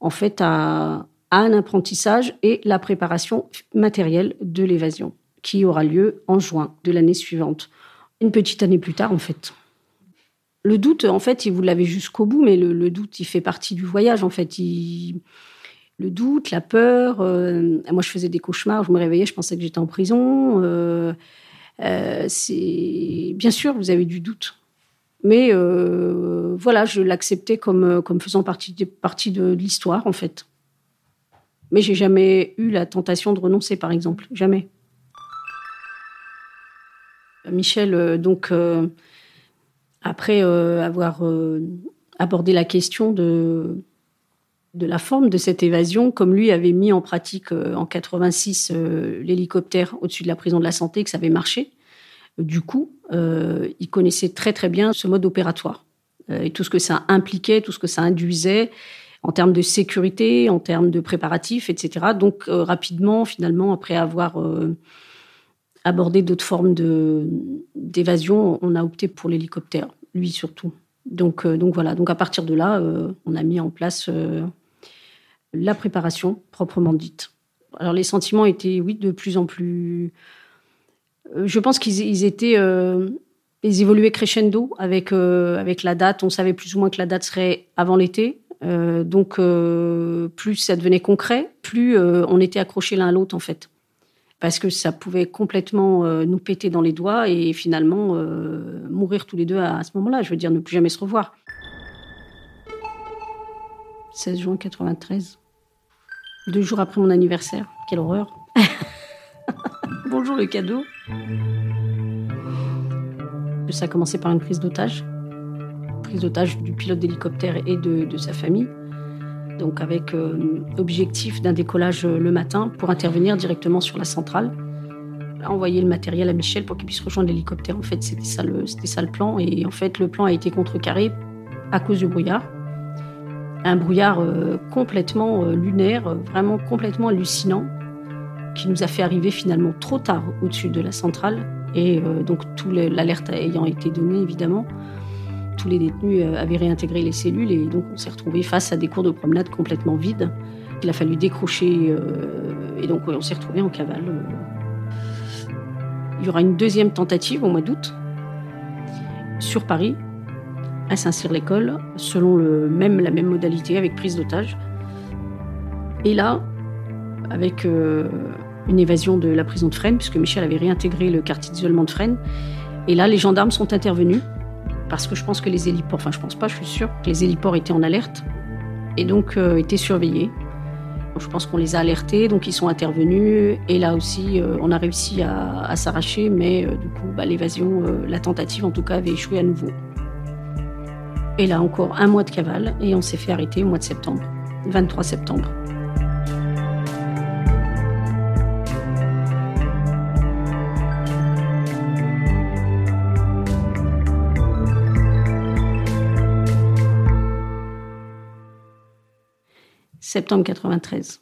en fait à, un apprentissage et la préparation matérielle de l'évasion, qui aura lieu en juin de l'année suivante. Une petite année plus tard, en fait. Le doute, en fait, vous l'avez jusqu'au bout, mais le, doute, il fait partie du voyage, en fait. Le doute, la peur. Euh... moi, je faisais des cauchemars, je me réveillais, je pensais que j'étais en prison. Euh... c'est Bien sûr, vous avez du doute. Mais euh, voilà, je l'acceptais comme, comme faisant partie, de, partie de l'histoire, en fait. Mais j'ai jamais eu la tentation de renoncer, par exemple. Jamais. Michel, euh, donc, euh, après euh, avoir abordé la question de, de la forme de cette évasion, comme lui avait mis en pratique en 86 l'hélicoptère au-dessus de la prison de la santé, que ça avait marché, du coup, il connaissait très très bien ce mode opératoire et tout ce que ça impliquait, tout ce que ça induisait en termes de sécurité, en termes de préparatifs, etc. Donc euh, rapidement, finalement, après avoir euh, abordé d'autres formes d'évasion, on a opté pour l'hélicoptère, lui surtout. Donc, euh, donc voilà, donc à partir de là, euh, on a mis en place euh, la préparation proprement dite. Alors les sentiments étaient, oui, de plus en plus... Je pense qu'ils étaient... ils évoluaient crescendo avec, avec la date. On savait plus ou moins que la date serait avant l'été. Euh, donc, euh, plus ça devenait concret, plus euh, on était accrochés l'un à l'autre, en fait. Parce que ça pouvait complètement euh, nous péter dans les doigts et finalement euh, mourir tous les deux à, à ce moment-là. Je veux dire, ne plus jamais se revoir. 16 juin 93. Deux jours après mon anniversaire. Quelle horreur. Cadeau. Ça a commencé par une prise d'otage prise d'otage du pilote d'hélicoptère et de, sa famille. Donc avec euh, objectif d'un décollage le matin pour intervenir directement sur la centrale. Envoyer le matériel à Michel pour qu'il puisse rejoindre l'hélicoptère. En fait, c'était ça, le, ça le plan. Et en fait, le plan a été contrecarré à cause du brouillard. Un brouillard euh, complètement euh, lunaire, vraiment complètement hallucinant, qui nous a fait arriver finalement trop tard au-dessus de la centrale. Et euh, donc, tout l'alerte ayant été donnée, évidemment, tous les détenus euh, avaient réintégré les cellules et donc on s'est retrouvé face à des cours de promenade complètement vides. Il a fallu décrocher euh, et donc on s'est retrouvé en cavale. Il y aura une deuxième tentative au mois d'août sur Paris, à Saint-Cyr-l'École, selon le même, la même modalité avec prise d'otage. Et là, avec euh, une évasion de la prison de Fresnes, puisque Michel avait réintégré le quartier d'isolement de Fresnes. Et là, les gendarmes sont intervenus parce que je pense que les héliports, enfin je pense pas, je suis sûre que les héliports étaient en alerte et donc euh, étaient surveillés. Je pense qu'on les a alertés, donc ils sont intervenus et là aussi euh, on a réussi à, s'arracher, mais du coup bah, l'évasion, la tentative en tout cas avait échoué à nouveau. Et là encore un mois de cavale et on s'est fait arrêter au mois de septembre, 23 septembre. Septembre 93.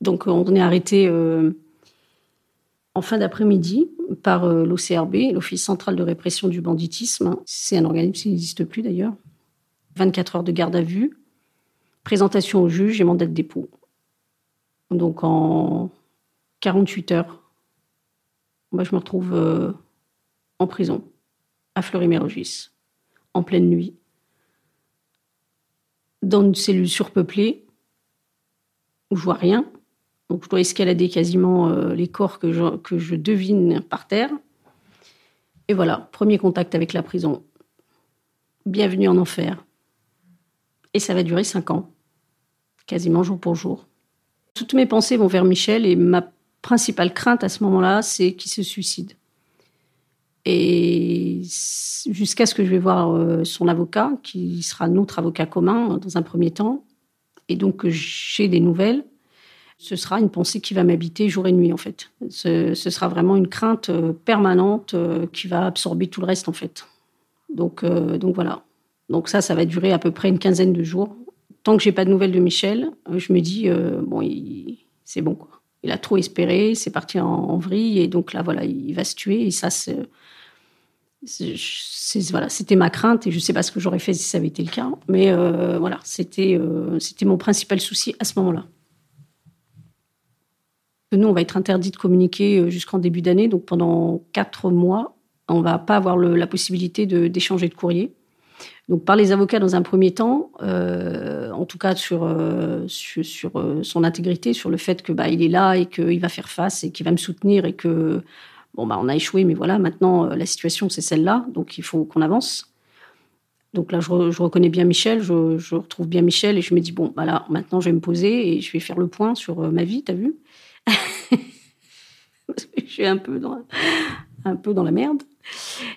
Donc on est arrêté euh, en fin d'après-midi par euh, l'OCRB, l'Office central de répression du banditisme. C'est un organisme qui n'existe plus d'ailleurs. 24 heures de garde à vue, présentation au juge et mandat de dépôt. Donc en 48 heures, je me retrouve euh, en prison à Fleury-Mérogis, en pleine nuit, dans une cellule surpeuplée où je vois rien. Donc je dois escalader quasiment euh, les corps que je, que je devine par terre. Et voilà, premier contact avec la prison. Bienvenue en enfer. Et ça va durer cinq ans, quasiment jour pour jour. Toutes mes pensées vont vers Michel et ma principale crainte à ce moment-là, c'est qu'il se suicide. Et jusqu'à ce que je vais voir euh, son avocat, qui sera notre avocat commun dans un premier temps, et donc j'ai des nouvelles. ce sera une pensée qui va m'habiter jour et nuit, en fait. Ce, sera vraiment une crainte euh, permanente euh, qui va absorber tout le reste, en fait. Donc, euh, donc voilà. Donc ça, ça va durer à peu près une quinzaine de jours. Tant que j'ai pas de nouvelles de Michel, je me dis, bon, c'est bon. Il a trop espéré, c'est parti en, vrille, et donc là, voilà, il va se tuer, et ça, c'était ma crainte et je ne sais pas ce que j'aurais fait si ça avait été le cas. Mais voilà, c'était c'était mon principal souci à ce moment-là. Nous, on va être interdit de communiquer euh, jusqu'en début d'année. Donc pendant quatre mois, on va pas avoir la possibilité d'échanger de, courrier. Donc par les avocats dans un premier temps, euh, en tout cas sur, euh, son intégrité, sur le fait que bah, est là et qu'il va faire face et qu'il va me soutenir et que bon bah on a échoué, mais voilà maintenant la situation c'est celle-là, donc il faut qu'on avance. Donc là, je, reconnais bien Michel, je, retrouve bien Michel et je me dis, bon, voilà, maintenant je vais me poser et je vais faire le point sur ma vie, t'as vu? *laughs* Je suis un peu dans, un peu dans la merde.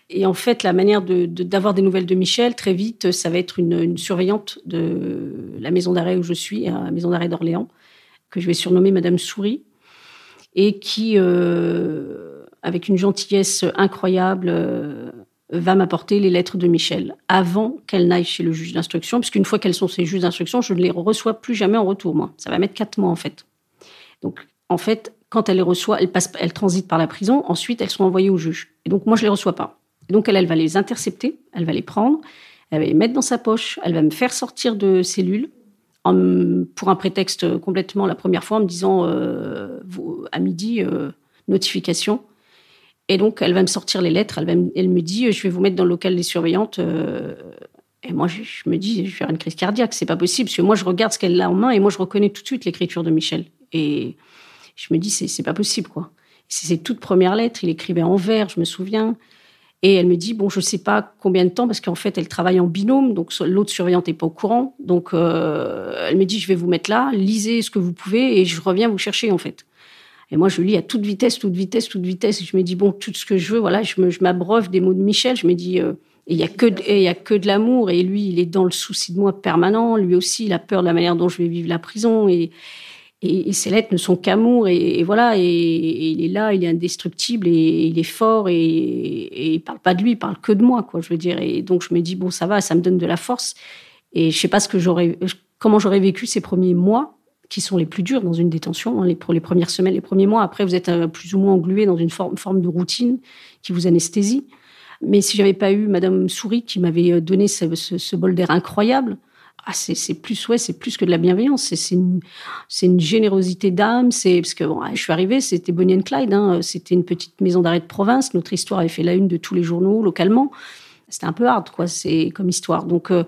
Et en fait, la manière d'avoir de, des nouvelles de Michel, très vite, ça va être une, surveillante de la maison d'arrêt où je suis, la maison d'arrêt d'Orléans, que je vais surnommer Madame Souris, et qui, euh, avec une gentillesse incroyable, euh, va m'apporter les lettres de Michel avant qu'elle n'aille chez le juge d'instruction, puisqu'une fois qu'elles sont ces juges d'instruction, je ne les reçois plus jamais en retour, moi. Ça va mettre quatre mois, en fait. Donc, en fait, quand elle les reçoit, elles, passent, elles transitent par la prison, ensuite elles sont envoyées au juge. Et donc moi, je les reçois pas. Et donc elle, elle va les intercepter, elle va les prendre, elle va les mettre dans sa poche, elle va me faire sortir de cellule pour un prétexte complètement la première fois en me disant euh, à midi, euh, notification. Et donc elle va me sortir les lettres, elle, me dit, je vais vous mettre dans le local des surveillantes. Euh, et moi, je, je, me dis, je vais faire une crise cardiaque, c'est pas possible, parce que moi, je regarde ce qu'elle a en main et moi, je reconnais tout de suite l'écriture de Michel. Et je me dis, c'est pas possible, quoi. C'est ses toutes premières lettres, il écrivait en vers, je me souviens. Et elle me dit, bon, je sais pas combien de temps, parce qu'en fait, elle travaille en binôme, donc l'autre surveillante n'est pas au courant. Donc, euh, elle me dit, je vais vous mettre là, lisez ce que vous pouvez, et je reviens vous chercher, en fait. Et moi, je lis à toute vitesse, toute vitesse, toute vitesse. Et je me dis, bon, tout ce que je veux, voilà, je m'abreuve des mots de Michel. Je me dis, euh, il y a que, il y a que de l'amour. Et lui, il est dans le souci de moi permanent. Lui aussi, il a peur de la manière dont je vais vivre la prison. Et, et, ces lettres ne sont qu'amour et, voilà et, il est là il est indestructible et, il est fort et, et, il parle pas de lui il parle que de moi quoi je veux dire et donc je me dis bon ça va ça me donne de la force et je sais pas ce que j'aurais comment j'aurais vécu ces premiers mois qui sont les plus durs dans une détention hein, les, les premières semaines les premiers mois après vous êtes euh, plus ou moins englué dans une forme, de routine qui vous anesthésie mais si j'avais pas eu Madame Souris qui m'avait euh, donné ce, bol d'air incroyable ah, c'est plus ouais, c'est plus que de la bienveillance. C'est une, générosité d'âme. C'est parce que je suis arrivée, c'était Bonnie and Clyde. Hein, c'était une petite maison d'arrêt de province. Notre histoire avait fait la une de tous les journaux localement. C'était un peu hard, quoi. C'est comme histoire. Euh,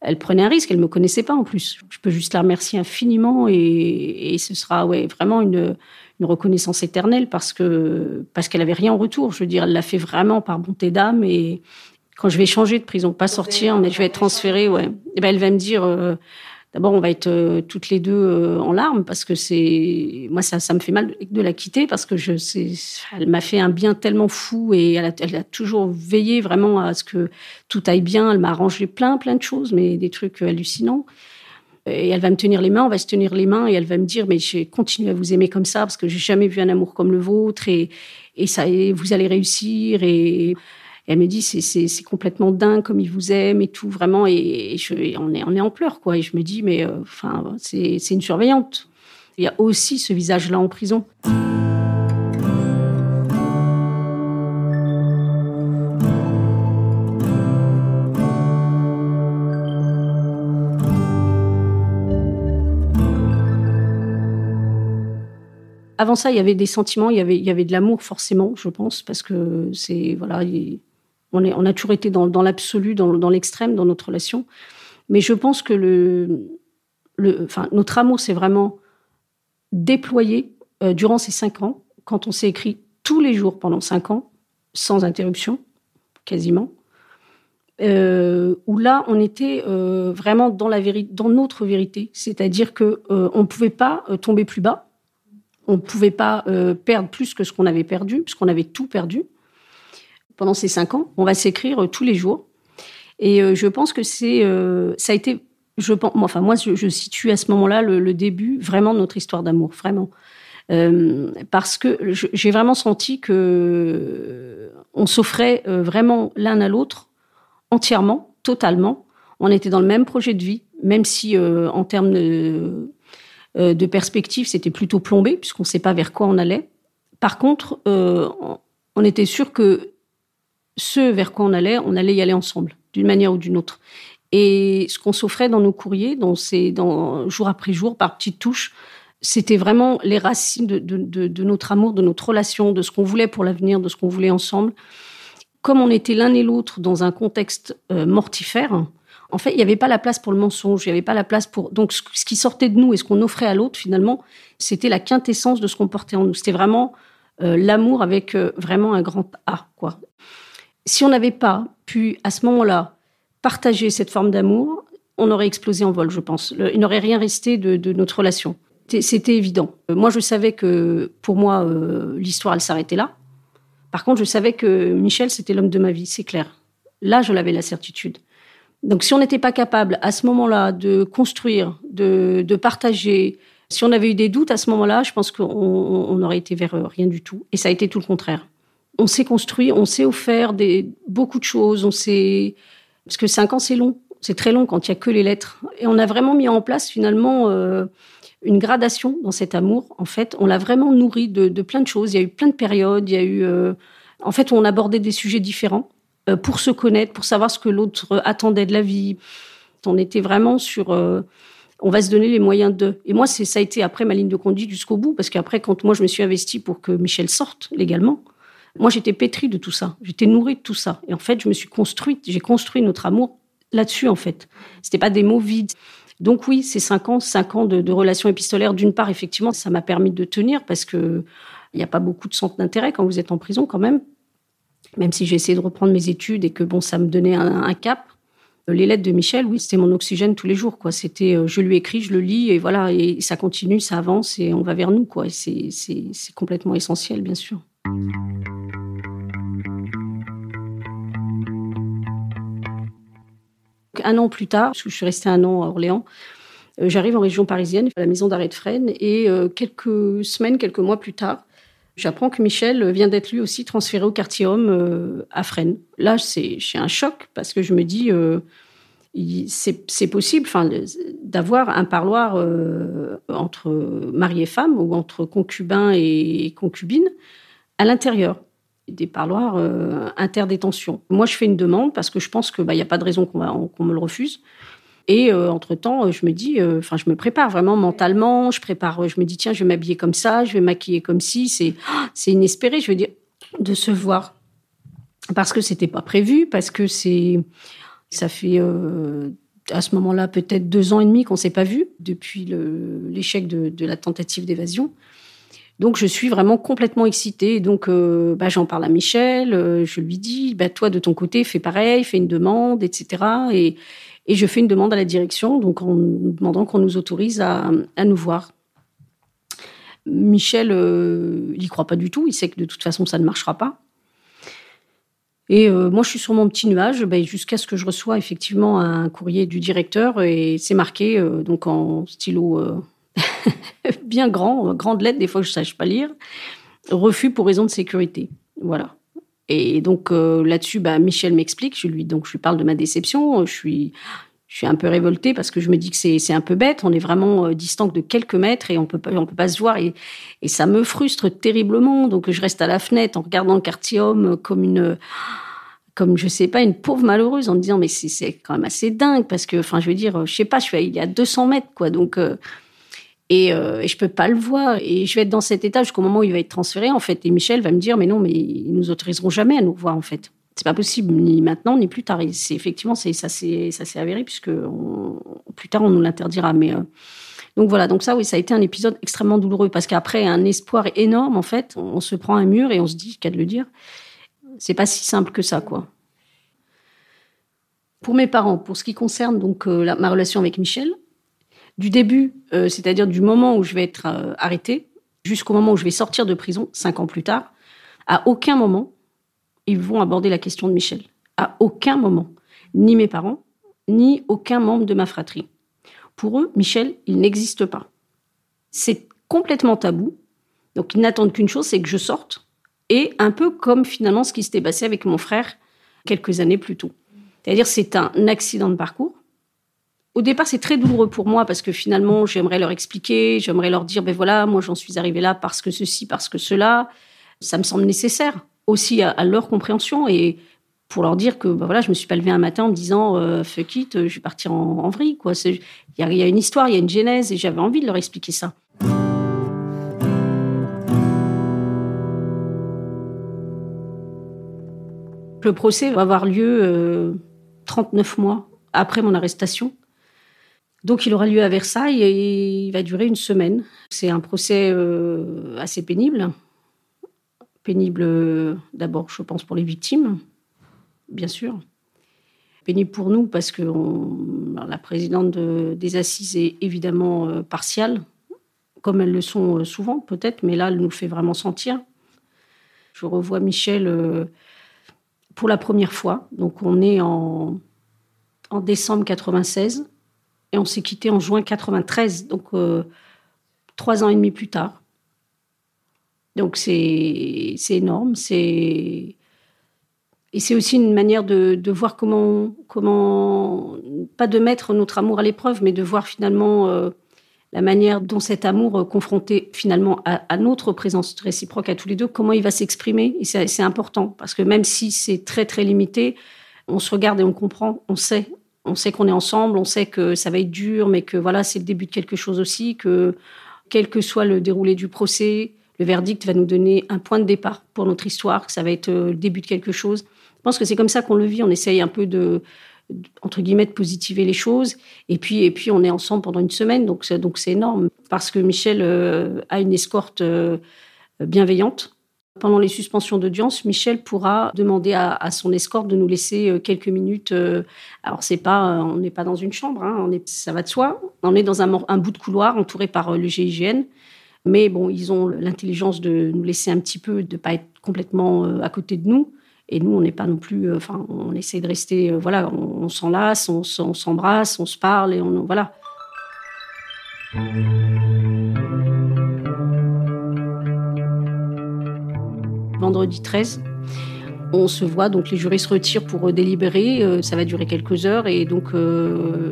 elle prenait un risque. Elle me connaissait pas en plus. Je peux juste la remercier infiniment et, et ce sera ouais vraiment une, une reconnaissance éternelle parce que parce qu'elle avait rien en retour. Je veux dire, elle l'a fait vraiment par bonté d'âme et quand je vais changer de prison, pas sortir, mais je vais être transférée, ouais. Et eh ben elle va me dire, euh, d'abord on va être euh, toutes les deux euh, en larmes parce que c'est, moi ça, ça me fait mal de la quitter parce que je, elle m'a fait un bien tellement fou et elle a, toujours veillé vraiment à ce que tout aille bien. Elle m'a arrangé plein plein de choses, mais des trucs hallucinants. Et elle va me tenir les mains, on va se tenir les mains et elle va me dire mais je continue à vous aimer comme ça parce que j'ai jamais vu un amour comme le vôtre et et ça et vous allez réussir et elle me dit c'est complètement dingue comme il vous aime et tout vraiment et, on est on est en pleurs quoi et je me dis mais euh, enfin c'est une surveillante. Il y a aussi ce visage là en prison. Avant ça, il y avait des sentiments, il y avait, il y avait de l'amour forcément, je pense, parce que c'est voilà, on, est, a toujours été dans, l'absolu, dans, l'extrême dans notre relation. Mais je pense que notre amour s'est vraiment déployé euh, durant ces cinq ans, quand on s'est écrit tous les jours pendant cinq ans, sans interruption, quasiment. Euh, où là, on était euh, vraiment dans notre vérité, c'est-à-dire que on ne pouvait pas tomber plus bas, on ne pouvait pas perdre plus que ce qu'on avait perdu, puisqu'on avait tout perdu pendant ces cinq ans. On va s'écrire euh, tous les jours. Et euh, je pense que c'est, euh, ça a été je pense, enfin moi, je, situe à ce moment-là le, début vraiment de notre histoire d'amour, vraiment, parce que j'ai vraiment senti que on s'offrait vraiment l'un à l'autre entièrement, totalement. On était dans le même projet de vie, même si en termes de, de perspective, c'était plutôt plombé puisqu'on ne sait pas vers quoi on allait. Par contre, on était sûr que ce vers quoi on allait, on allait y aller ensemble, d'une manière ou d'une autre. Et ce qu'on s'offrait dans nos courriers, dans ces, dans, jour après jour, par petites touches, c'était vraiment les racines de, notre amour, de notre relation, de ce qu'on voulait pour l'avenir, de ce qu'on voulait ensemble. Comme on était l'un et l'autre dans un contexte euh, mortifère, en fait, il n'y avait pas la place pour le mensonge, il n'y avait pas la place pour... Donc, ce, qui sortait de nous et ce qu'on offrait à l'autre, finalement, c'était la quintessence de ce qu'on portait en nous. C'était vraiment euh, l'amour avec euh, vraiment un grand A, quoi. Si on n'avait pas pu, à ce moment-là, partager cette forme d'amour, on aurait explosé en vol, je pense. il n'aurait rien resté de, notre relation. C'était évident. Euh, moi, je savais que pour moi, euh, l'histoire, elle s'arrêtait là. Par contre, je savais que Michel, c'était l'homme de ma vie, c'est clair. Là, je l'avais la certitude. Donc, si on n'était pas capable, à ce moment-là, de construire, de, partager, si on avait eu des doutes à ce moment-là, je pense qu'on aurait été vers rien du tout. Et ça a été tout le contraire. On s'est construit, on s'est offert des, beaucoup de choses, on parce que cinq ans, c'est long. C'est très long quand il y a que les lettres. Et on a vraiment mis en place finalement euh, une gradation dans cet amour. En fait, on l'a vraiment nourri de, plein de choses. Il y a eu plein de périodes. Il y a eu, euh, en fait, on abordait des sujets différents euh, pour se connaître, pour savoir ce que l'autre attendait de la vie. On était vraiment sur on va se donner les moyens de. Et moi, ça a été après ma ligne de conduite jusqu'au bout, parce qu'après, quand moi je me suis investie pour que Michel sorte légalement, moi, j'étais pétrie de tout ça. J'étais nourrie de tout ça. Et en fait, je me suis construite, j'ai construit notre amour là-dessus, en fait. C'était pas des mots vides. Donc oui, ces cinq ans, cinq ans de, relations épistolaires, d'une part, effectivement, ça m'a permis de tenir parce que il n'y a pas beaucoup de centres d'intérêt quand vous êtes en prison, quand même. Même si j'ai essayé de reprendre mes études et que bon, ça me donnait un, cap. Les lettres de Michel, oui, c'était mon oxygène tous les jours, quoi. C'était, euh, je lui écris, je le lis, et voilà, et ça continue, ça avance, et on va vers nous, quoi. c'est complètement essentiel, bien sûr. Un an plus tard, je suis restée un an à Orléans, euh, j'arrive en région parisienne, à la maison d'arrêt de Fresnes, et euh, quelques semaines, quelques mois plus tard, j'apprends que Michel vient d'être lui aussi transféré au quartier homme euh, à Fresnes. Là, c'est un choc parce que je me dis, c'est possible d'avoir un parloir entre mari et femme ou entre concubin et concubine à l'intérieur des parloirs euh, interdétention. Moi, je fais une demande parce que je pense qu'il bah, n'y a pas de raison qu'on me le refuse. Et euh, entre-temps, je me dis, euh, enfin, je me prépare vraiment mentalement. Je prépare, je me dis, tiens, je vais m'habiller comme ça, je vais maquiller comme ci. C'est, *gasps* inespéré, je veux dire, de se voir. Parce que c'était pas prévu, parce que c'est, ça fait à ce moment-là peut-être deux ans et demi qu'on s'est pas vu depuis l'échec de la tentative d'évasion. Donc je suis vraiment complètement excitée. Donc euh, bah, j'en parle à Michel, euh, je lui dis, bah, toi de ton côté, fais pareil, fais une demande, etc. Et, je fais une demande à la direction, donc en demandant qu'on nous autorise à, nous voir. Michel, euh, n'y croit pas du tout, il sait que de toute façon ça ne marchera pas. Et moi, je suis sur mon petit nuage bah, jusqu'à ce que je reçois effectivement un courrier du directeur et c'est marqué donc en stylo *laughs* bien grand, grande lettre, des fois je ne sache pas lire. Refus pour raison de sécurité. Voilà. Et donc euh, là-dessus, bah, Michel m'explique, je lui, donc, je lui parle de ma déception, je suis, je suis un peu révoltée parce que je me dis que c'est un peu bête, on est vraiment euh, distant de quelques mètres et on peut pas, on peut pas se voir et, ça me frustre terriblement. Donc je reste à la fenêtre en regardant le quartier homme comme une comme je sais pas une pauvre malheureuse en me disant mais c'est quand même assez dingue parce que enfin je veux dire je sais pas je suis il y a 200 mètres quoi donc euh, et, euh, et, je peux pas le voir. Et je vais être dans cet état jusqu'au moment où il va être transféré, en fait. Et Michel va me dire, mais non, mais ils nous autoriseront jamais à nous voir, en fait. C'est pas possible, ni maintenant, ni plus tard. c'est effectivement, c'est, ça s'est avéré, puisque plus tard, on nous l'interdira. Mais, euh, donc voilà. Donc ça, oui, ça a été un épisode extrêmement douloureux, parce qu'après, un espoir énorme, en fait, on se prend un mur et on se dit, qu'à de le dire, c'est pas si simple que ça, quoi. Pour mes parents, pour ce qui concerne donc euh, ma relation avec Michel, du début, euh, c'est-à-dire du moment où je vais être euh, arrêtée, jusqu'au moment où je vais sortir de prison, cinq ans plus tard, à aucun moment, ils vont aborder la question de Michel. À aucun moment. Ni mes parents, ni aucun membre de ma fratrie. Pour eux, Michel, il n'existe pas. C'est complètement tabou. Donc ils n'attendent qu'une chose, c'est que je sorte. Et un peu comme finalement ce qui s'était passé avec mon frère quelques années plus tôt. C'est-à-dire c'est un accident de parcours. Au départ, c'est très douloureux pour moi parce que finalement, j'aimerais leur expliquer, j'aimerais leur dire, ben voilà, moi j'en suis arrivée là parce que ceci, parce que cela. Ça me semble nécessaire aussi à, leur compréhension et pour leur dire que ben voilà, je me suis pas levée un matin en me disant euh, fuck it, je vais partir en, en vrille. Il y, a une histoire, il y a une genèse et j'avais envie de leur expliquer ça. Le procès va avoir lieu 39 euh, mois après mon arrestation. Donc il aura lieu à Versailles et il va durer une semaine. C'est un procès euh, assez pénible. Pénible euh, d'abord, je pense, pour les victimes, bien sûr. Pénible pour nous parce que la présidente des assises est évidemment partiale, comme elles le sont souvent peut-être, mais là, elle nous fait vraiment sentir. Je revois Michel pour la première fois. Donc on est en, en décembre 96 et on s'est quitté en juin 93, donc euh, trois ans et demi plus tard. Donc c'est énorme, c'est et c'est aussi une manière de, voir comment comment pas de mettre notre amour à l'épreuve, mais de voir finalement euh, la manière dont cet amour euh, confronté finalement à, notre présence réciproque à tous les deux, comment il va s'exprimer. Et c'est important parce que même si c'est très très limité, on se regarde et on comprend, on sait, on sait qu'on est ensemble, on sait que ça va être dur, mais que voilà, c'est le début de quelque chose aussi, que quel que soit le déroulé du procès, le verdict va nous donner un point de départ pour notre histoire, que ça va être euh, le début de quelque chose. Je pense que c'est comme ça qu'on le vit. On essaye un peu de, entre guillemets de positiver les choses et puis et puis on est ensemble pendant une semaine donc c'est donc énorme parce que Michel euh, a une escorte euh, bienveillante pendant les suspensions d'audience Michel pourra demander à, son escorte de nous laisser euh, quelques minutes alors c'est pas on n'est pas dans une chambre hein, on est ça va de soi on est dans un, bout de couloir entouré par le GIGN mais bon ils ont l'intelligence de nous laisser un petit peu de pas être complètement à côté de nous et nous, on n'est pas non plus. Euh, enfin, on essaie de rester. Euh, voilà, on, s'enlace, on, s'embrasse, on se parle et on. Voilà. Vendredi 13, on se voit, donc les jurys se retirent pour délibérer. Euh, ça va durer quelques heures et donc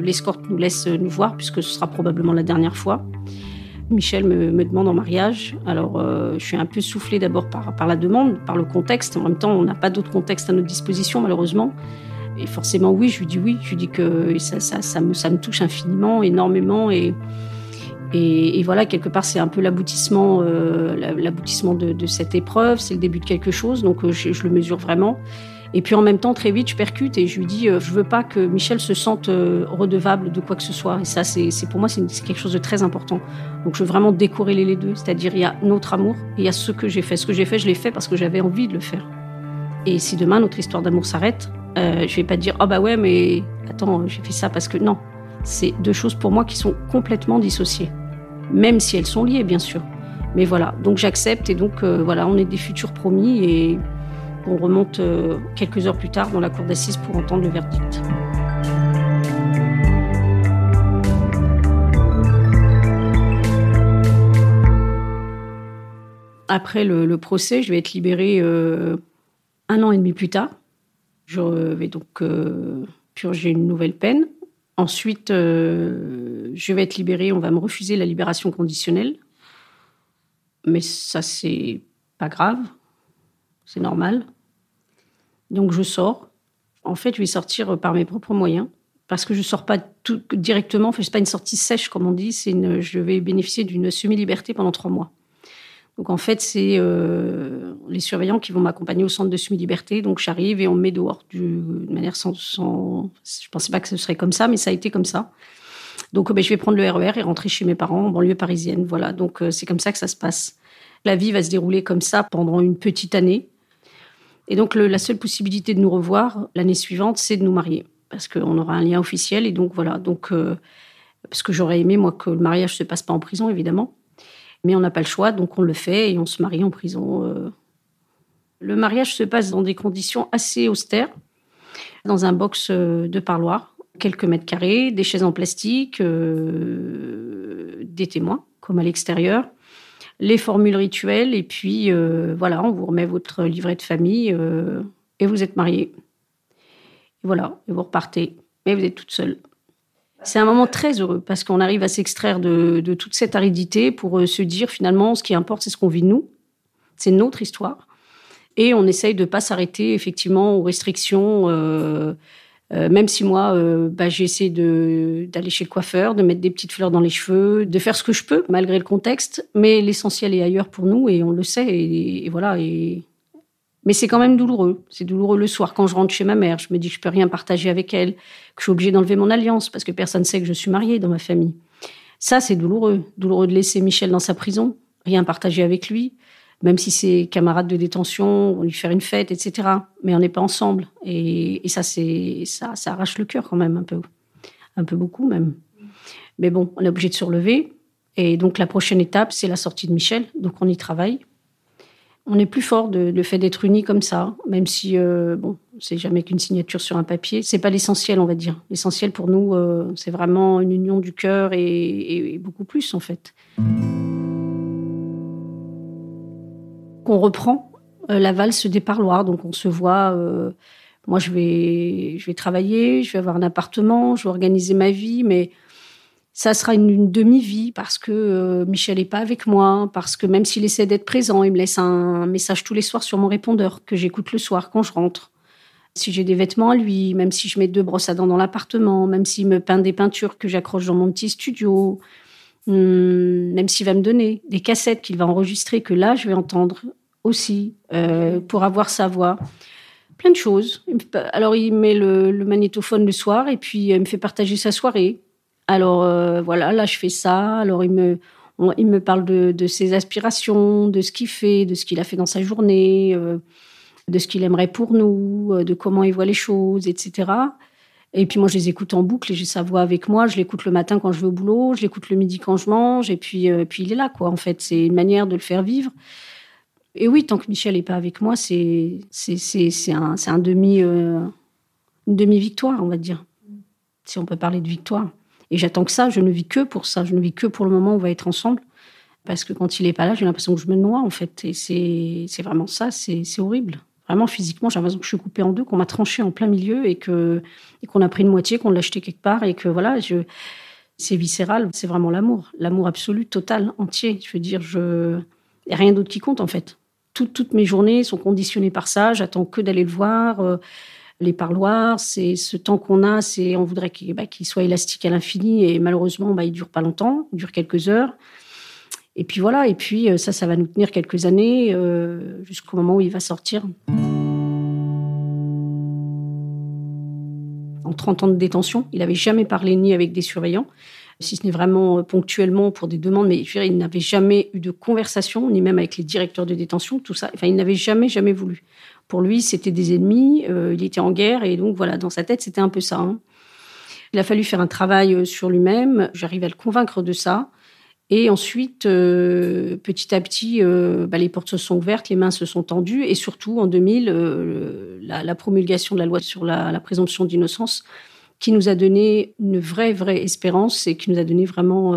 l'escorte nous laisse nous voir puisque ce sera probablement la dernière fois. Michel me, demande en mariage. Alors, euh, je suis un peu soufflée d'abord par, la demande, par le contexte. En même temps, on n'a pas d'autre contexte à notre disposition, malheureusement. Et forcément, oui, je lui dis oui. Je lui dis que ça, me, ça me touche infiniment, énormément. Et, et, voilà, quelque part, c'est un peu l'aboutissement euh, l'aboutissement de, cette épreuve. C'est le début de quelque chose. Donc, euh, je, je le mesure vraiment. Et puis en même temps, très vite, je percute et je lui dis, euh, je veux pas que Michel se sente euh, redevable de quoi que ce soit. Et ça, c'est pour moi, c'est quelque chose de très important. Donc je veux vraiment décorréler les deux. C'est-à-dire, il y a notre amour et il y a ce que j'ai fait. Ce que j'ai fait, je l'ai fait parce que j'avais envie de le faire. Et si demain notre histoire d'amour s'arrête, je vais pas dire, oh bah ouais, mais attends, j'ai fait ça parce que non. C'est deux choses pour moi qui sont complètement dissociées. Même si elles sont liées, bien sûr. Mais voilà, donc j'accepte et donc euh, voilà, on est des futurs promis et on remonte euh, quelques heures plus tard dans la cour d'assises pour entendre le verdict. Après le, procès, je vais être libérée euh, un an et demi plus tard. Je vais donc purger une nouvelle peine. Ensuite, je vais être libérée. On va me refuser la libération conditionnelle. Mais ça, c'est pas grave. C'est normal. Donc je sors. En fait, je vais sortir par mes propres moyens parce que je sors pas directement. Enfin, c'est pas une sortie sèche comme on dit. Je vais bénéficier d'une semi-liberté pendant trois mois. Donc en fait, c'est euh, les surveillants qui vont m'accompagner au centre de semi-liberté. Donc j'arrive et on me met dehors du, de manière sans, Je pensais pas que ce serait comme ça, mais ça a été comme ça. Donc ben, je vais prendre le RER e et rentrer chez mes parents en banlieue parisienne. Voilà. Donc euh, c'est comme ça que ça se passe. La vie va se dérouler comme ça pendant une petite année. Et donc, la seule possibilité de nous revoir l'année suivante, c'est de nous marier. Parce qu'on aura un lien officiel. Et donc, voilà. Donc, euh, parce que j'aurais aimé, moi, que le mariage se passe pas en prison, évidemment. Mais on n'a pas le choix. Donc, on le fait et on se marie en prison. Euh. Le mariage se passe dans des conditions assez austères, dans un box euh, de parloir quelques mètres carrés, des chaises en plastique, des témoins, comme à l'extérieur, les formules rituelles, et puis voilà, on vous remet votre livret de famille et vous êtes marié. Et voilà, et vous repartez. Et vous êtes toute seule. C'est un moment très heureux parce qu'on arrive à s'extraire de, toute cette aridité pour euh, se dire finalement ce qui importe, c'est ce qu'on vit nous. C'est notre histoire. Et on essaye de pas s'arrêter effectivement aux restrictions. Euh, euh, même si moi, bah, j'ai essayé d'aller chez le coiffeur, de mettre des petites fleurs dans les cheveux, de faire ce que je peux malgré le contexte. Mais l'essentiel est ailleurs pour nous et on le sait. Et, voilà. Mais c'est quand même douloureux. C'est douloureux le soir quand je rentre chez ma mère. Je me dis que je peux rien partager avec elle, que je suis obligée d'enlever mon alliance parce que personne ne sait que je suis mariée dans ma famille. Ça, c'est douloureux. Douloureux de laisser Michel dans sa prison, rien partager avec lui, même si c'est camarade de détention, on lui faire une fête, etc. Mais on n'est pas ensemble. Et, ça, c'est ça, ça arrache le cœur quand même un peu, un peu beaucoup même. Mais bon, on est obligé de se relever. Et donc la prochaine étape, c'est la sortie de Michel. Donc on y travaille on est plus fort de, fait d'être unis comme ça, même si euh, c'est jamais qu'une signature sur un papier. C'est pas l'essentiel, on va dire. L'essentiel pour nous, euh, c'est vraiment une union du cœur et, beaucoup plus en fait. On reprend euh, la valse des parloirs, donc on se voit. moi, je vais, je vais travailler, je vais avoir un appartement, je vais organiser ma vie, mais ça sera une, demi-vie parce que euh, Michel n'est pas avec moi, parce que même s'il essaie d'être présent, il me laisse un message tous les soirs sur mon répondeur que j'écoute le soir quand je rentre. Si j'ai des vêtements à lui, même si je mets deux brosses à dents dans l'appartement, même s'il me peint des peintures que j'accroche dans mon petit studio, hmm, même s'il va me donner des cassettes qu'il va enregistrer, que là je vais entendre aussi euh, pour avoir sa voix plein de choses. Alors, il met le, magnétophone le soir et puis euh, il me fait partager sa soirée. Alors euh, voilà, là je fais ça. Alors il me, il me parle de, ses aspirations, de ce qu'il fait, de ce qu'il a fait dans sa journée, euh, de ce qu'il aimerait pour nous, euh, de comment il voit les choses, etc. Et puis moi je les écoute en boucle et j'ai sa voix avec moi. Je l'écoute le matin quand je vais au boulot, je l'écoute le midi quand je mange, et puis, puis il est là quoi. En fait, c'est une manière de le faire vivre. Et oui, tant que Michel n'est pas avec moi, c'est c'est un, un demi une demi victoire, on va dire, si on peut parler de victoire. Et j'attends que ça, je ne vis que pour ça, je ne vis que pour le moment où on va être ensemble. Parce que quand il n'est pas là, j'ai l'impression que je me noie, en fait. Et c'est vraiment ça, c'est horrible. Vraiment, physiquement, j'ai l'impression que je suis coupée en deux, qu'on m'a tranché en plein milieu et qu'on et qu'on a pris une moitié, qu'on l'a acheté quelque part et que voilà, je, c'est viscéral, c'est vraiment l'amour. L'amour absolu, total, entier. Je veux dire, je, n'y a rien d'autre qui compte, en fait. Toutes, toutes mes journées sont conditionnées par ça. J'attends que d'aller le voir. Les parloirs, c'est ce temps qu'on a, c'est on voudrait bah, qu'il soit élastique à l'infini et malheureusement, bah, il dure pas longtemps, il dure quelques heures. Et puis voilà, et puis euh, ça, ça va nous tenir quelques années euh, jusqu'au moment où il va sortir. En 30 ans de détention, il n'avait jamais parlé ni avec des surveillants, si ce n'est vraiment euh, ponctuellement pour des demandes, mais il n'avait jamais eu de conversation, ni même avec les directeurs de détention, tout ça. Enfin, il n'avait jamais, jamais voulu. Pour lui, c'était des ennemis, euh, il était en guerre, et donc voilà, dans sa tête, c'était un peu ça. Hein. Il a fallu faire un travail euh, sur lui-même, j'arrive à le convaincre de ça. Et ensuite, euh, petit à petit, bah, les portes se sont ouvertes, les mains se sont tendues, et surtout en 2000, la, promulgation de la loi sur la, la présomption d'innocence, qui nous a donné une vraie, vraie espérance et qui nous a donné vraiment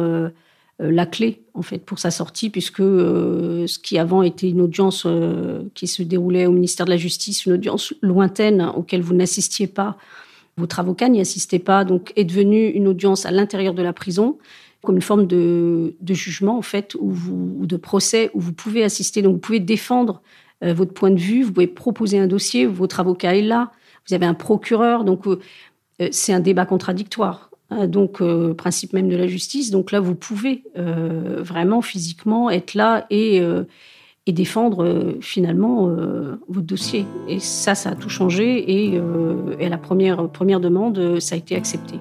la clé en fait pour sa sortie, puisque euh, ce qui avant était une audience euh, qui se déroulait au ministère de la Justice, une audience lointaine auquel vous n'assistiez pas, votre avocat n'y assistait pas, donc est devenue une audience à l'intérieur de la prison comme une forme de, jugement en fait ou, de procès où vous pouvez assister, donc vous pouvez défendre votre point de vue, vous pouvez proposer un dossier, votre avocat est là, vous avez un procureur, donc c'est un débat contradictoire. Euh, donc euh, principe même de la justice. Donc là, vous pouvez euh, vraiment physiquement être là et, défendre finalement votre dossier. Et ça, ça a tout changé. Et, et, la première, première demande, ça a été accepté.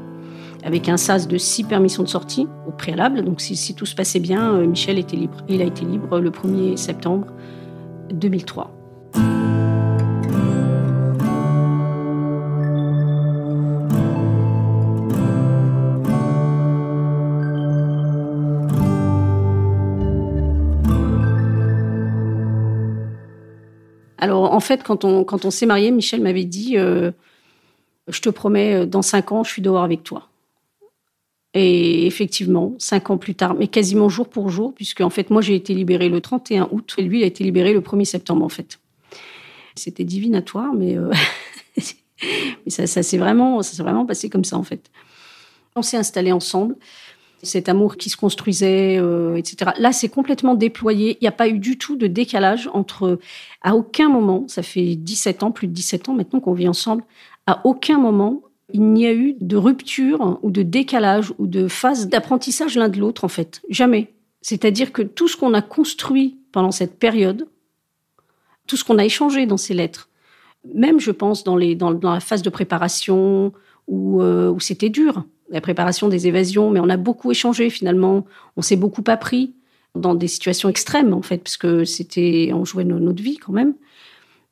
Avec un SAS de six permissions de sortie au préalable. Donc si, si tout se passait bien, Michel était libre. Il a été libre le 1er septembre 2003. En fait, quand on, quand on s'est marié, Michel m'avait dit euh, Je te promets, dans cinq ans, je suis dehors avec toi. Et effectivement, cinq ans plus tard, mais quasiment jour pour jour, puisque en fait, moi, j'ai été libérée le 31 août et lui a été libéré le 1er septembre, en fait. C'était divinatoire, mais, euh, *laughs* ça, ça s'est vraiment, vraiment passé comme ça, en fait. On s'est installés ensemble. Cet amour qui se construisait, euh, etc. Là, c'est complètement déployé. Il n'y a pas eu du tout de décalage entre. À aucun moment, ça fait 17 ans, plus de 17 ans maintenant qu'on vit ensemble, à aucun moment, il n'y a eu de rupture ou de décalage ou de phase d'apprentissage l'un de l'autre, en fait. Jamais. C'est-à-dire que tout ce qu'on a construit pendant cette période, tout ce qu'on a échangé dans ces lettres, même, je pense, dans, la phase de préparation euh, où c'était dur, la préparation des évasions, mais on a beaucoup échangé finalement, on s'est beaucoup appris dans des situations extrêmes, en fait, parce que c'était, on jouait notre vie quand même.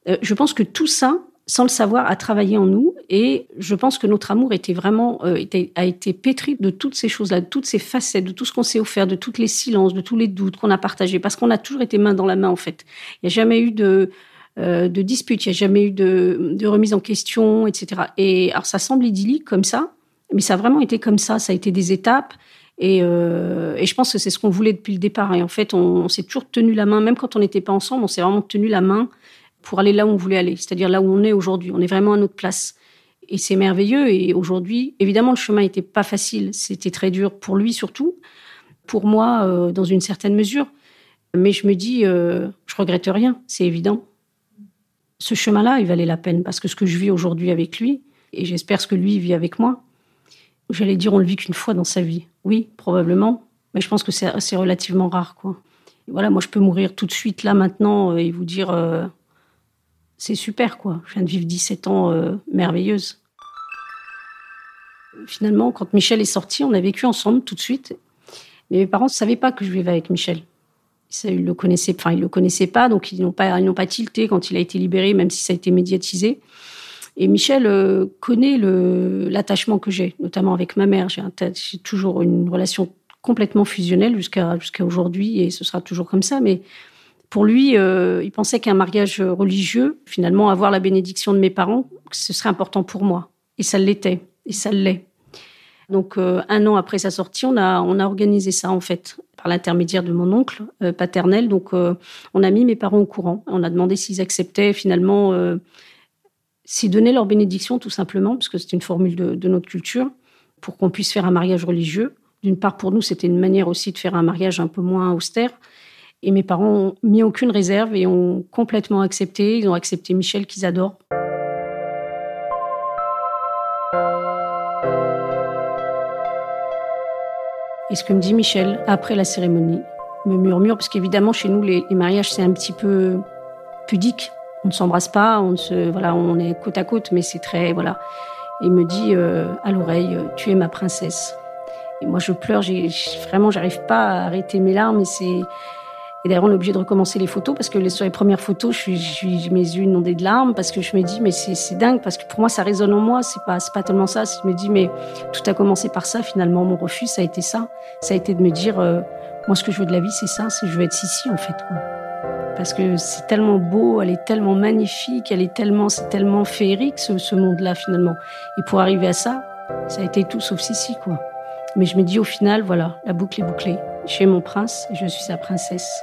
Euh, je pense que tout ça, sans le savoir, a travaillé en nous. Et je pense que notre amour était vraiment, euh, a été pétri de toutes ces choses-là, de toutes ces facettes, de tout ce qu'on s'est offert, de tous les silences, de tous les doutes qu'on a partagés, parce qu'on a toujours été main dans la main, en fait. Il n'y a jamais eu de, euh, dispute, il n'y a jamais eu de, remise en question, etc. Et alors, ça semble idyllique comme ça, mais ça a vraiment été comme ça. Ça a été des étapes. Et, euh, et je pense que c'est ce qu'on voulait depuis le départ. Et en fait, on, on s'est toujours tenu la main, même quand on n'était pas ensemble, on s'est vraiment tenu la main pour aller là où on voulait aller, c'est-à-dire là où on est aujourd'hui. On est vraiment à notre place. Et c'est merveilleux. Et aujourd'hui, évidemment, le chemin n'était pas facile. C'était très dur pour lui surtout, pour moi euh, dans une certaine mesure. Mais je me dis, euh, je regrette rien, c'est évident. Ce chemin-là, il valait la peine parce que ce que je vis aujourd'hui avec lui, et j'espère ce que lui vit avec moi, j'allais dire, on le vit qu'une fois dans sa vie. Oui, probablement, mais je pense que c'est relativement rare, quoi. voilà, moi, je peux mourir tout de suite là maintenant euh, et vous dire, c'est super, quoi. Je viens de vivre 17 ans euh, merveilleuse. Finalement, quand Michel est sorti, on a vécu ensemble tout de suite. Mais mes parents ne savaient pas que je vivais avec Michel. ils le connaissaient, enfin, ils le connaissaient pas, donc ils n'ont pas, ils n'ont pas tilté quand il a été libéré, même si ça a été médiatisé. Et Michel euh, connaît l'attachement que j'ai, notamment avec ma mère. J'ai, toujours une relation complètement fusionnelle jusqu'à, aujourd'hui, et ce sera toujours comme ça. Mais pour lui, euh, il pensait qu'un mariage religieux, finalement, avoir la bénédiction de mes parents, ce serait important pour moi. Et ça l'était, et ça l'est. Donc, euh, un an après sa sortie, on a, organisé ça, en fait, par l'intermédiaire de mon oncle paternel. Donc, on a mis mes parents au courant. On a demandé s'ils acceptaient, finalement, s'ils donnaient leur bénédiction, tout simplement, parce que c'est une formule de, notre culture, pour qu'on puisse faire un mariage religieux. D'une part, pour nous, c'était une manière aussi de faire un mariage un peu moins austère. Et mes parents ont mis aucune réserve et ont complètement accepté. Ils ont accepté Michel qu'ils adorent. Et ce que me dit Michel après la cérémonie me murmure, parce qu'évidemment chez nous les, mariages c'est un petit peu pudique. On ne s'embrasse pas, on se, voilà, on est côte à côte, mais c'est très voilà. Il me dit euh, à l'oreille, tu es ma princesse. Et moi je pleure, j'ai, vraiment j'arrive pas à arrêter mes larmes et c'est et d'ailleurs, on est obligé de recommencer les photos parce que sur les premières photos, je suis, mes yeux inondés de larmes parce que je me dis, mais c'est dingue parce que pour moi, ça résonne en moi. C'est pas, pas tellement ça. Je me dis, mais tout a commencé par ça. Finalement, mon refus, ça a été ça. Ça a été de me dire, euh, moi, ce que je veux de la vie, c'est ça. C'est je veux être ici, en fait. Parce que c'est tellement beau, elle est tellement magnifique, elle est tellement, c'est tellement féerique ce, monde-là finalement. Et pour arriver à ça, ça a été tout sauf Sissi, quoi. Mais je me dis au final, voilà, la boucle est bouclée. Je suis mon prince et je suis sa princesse.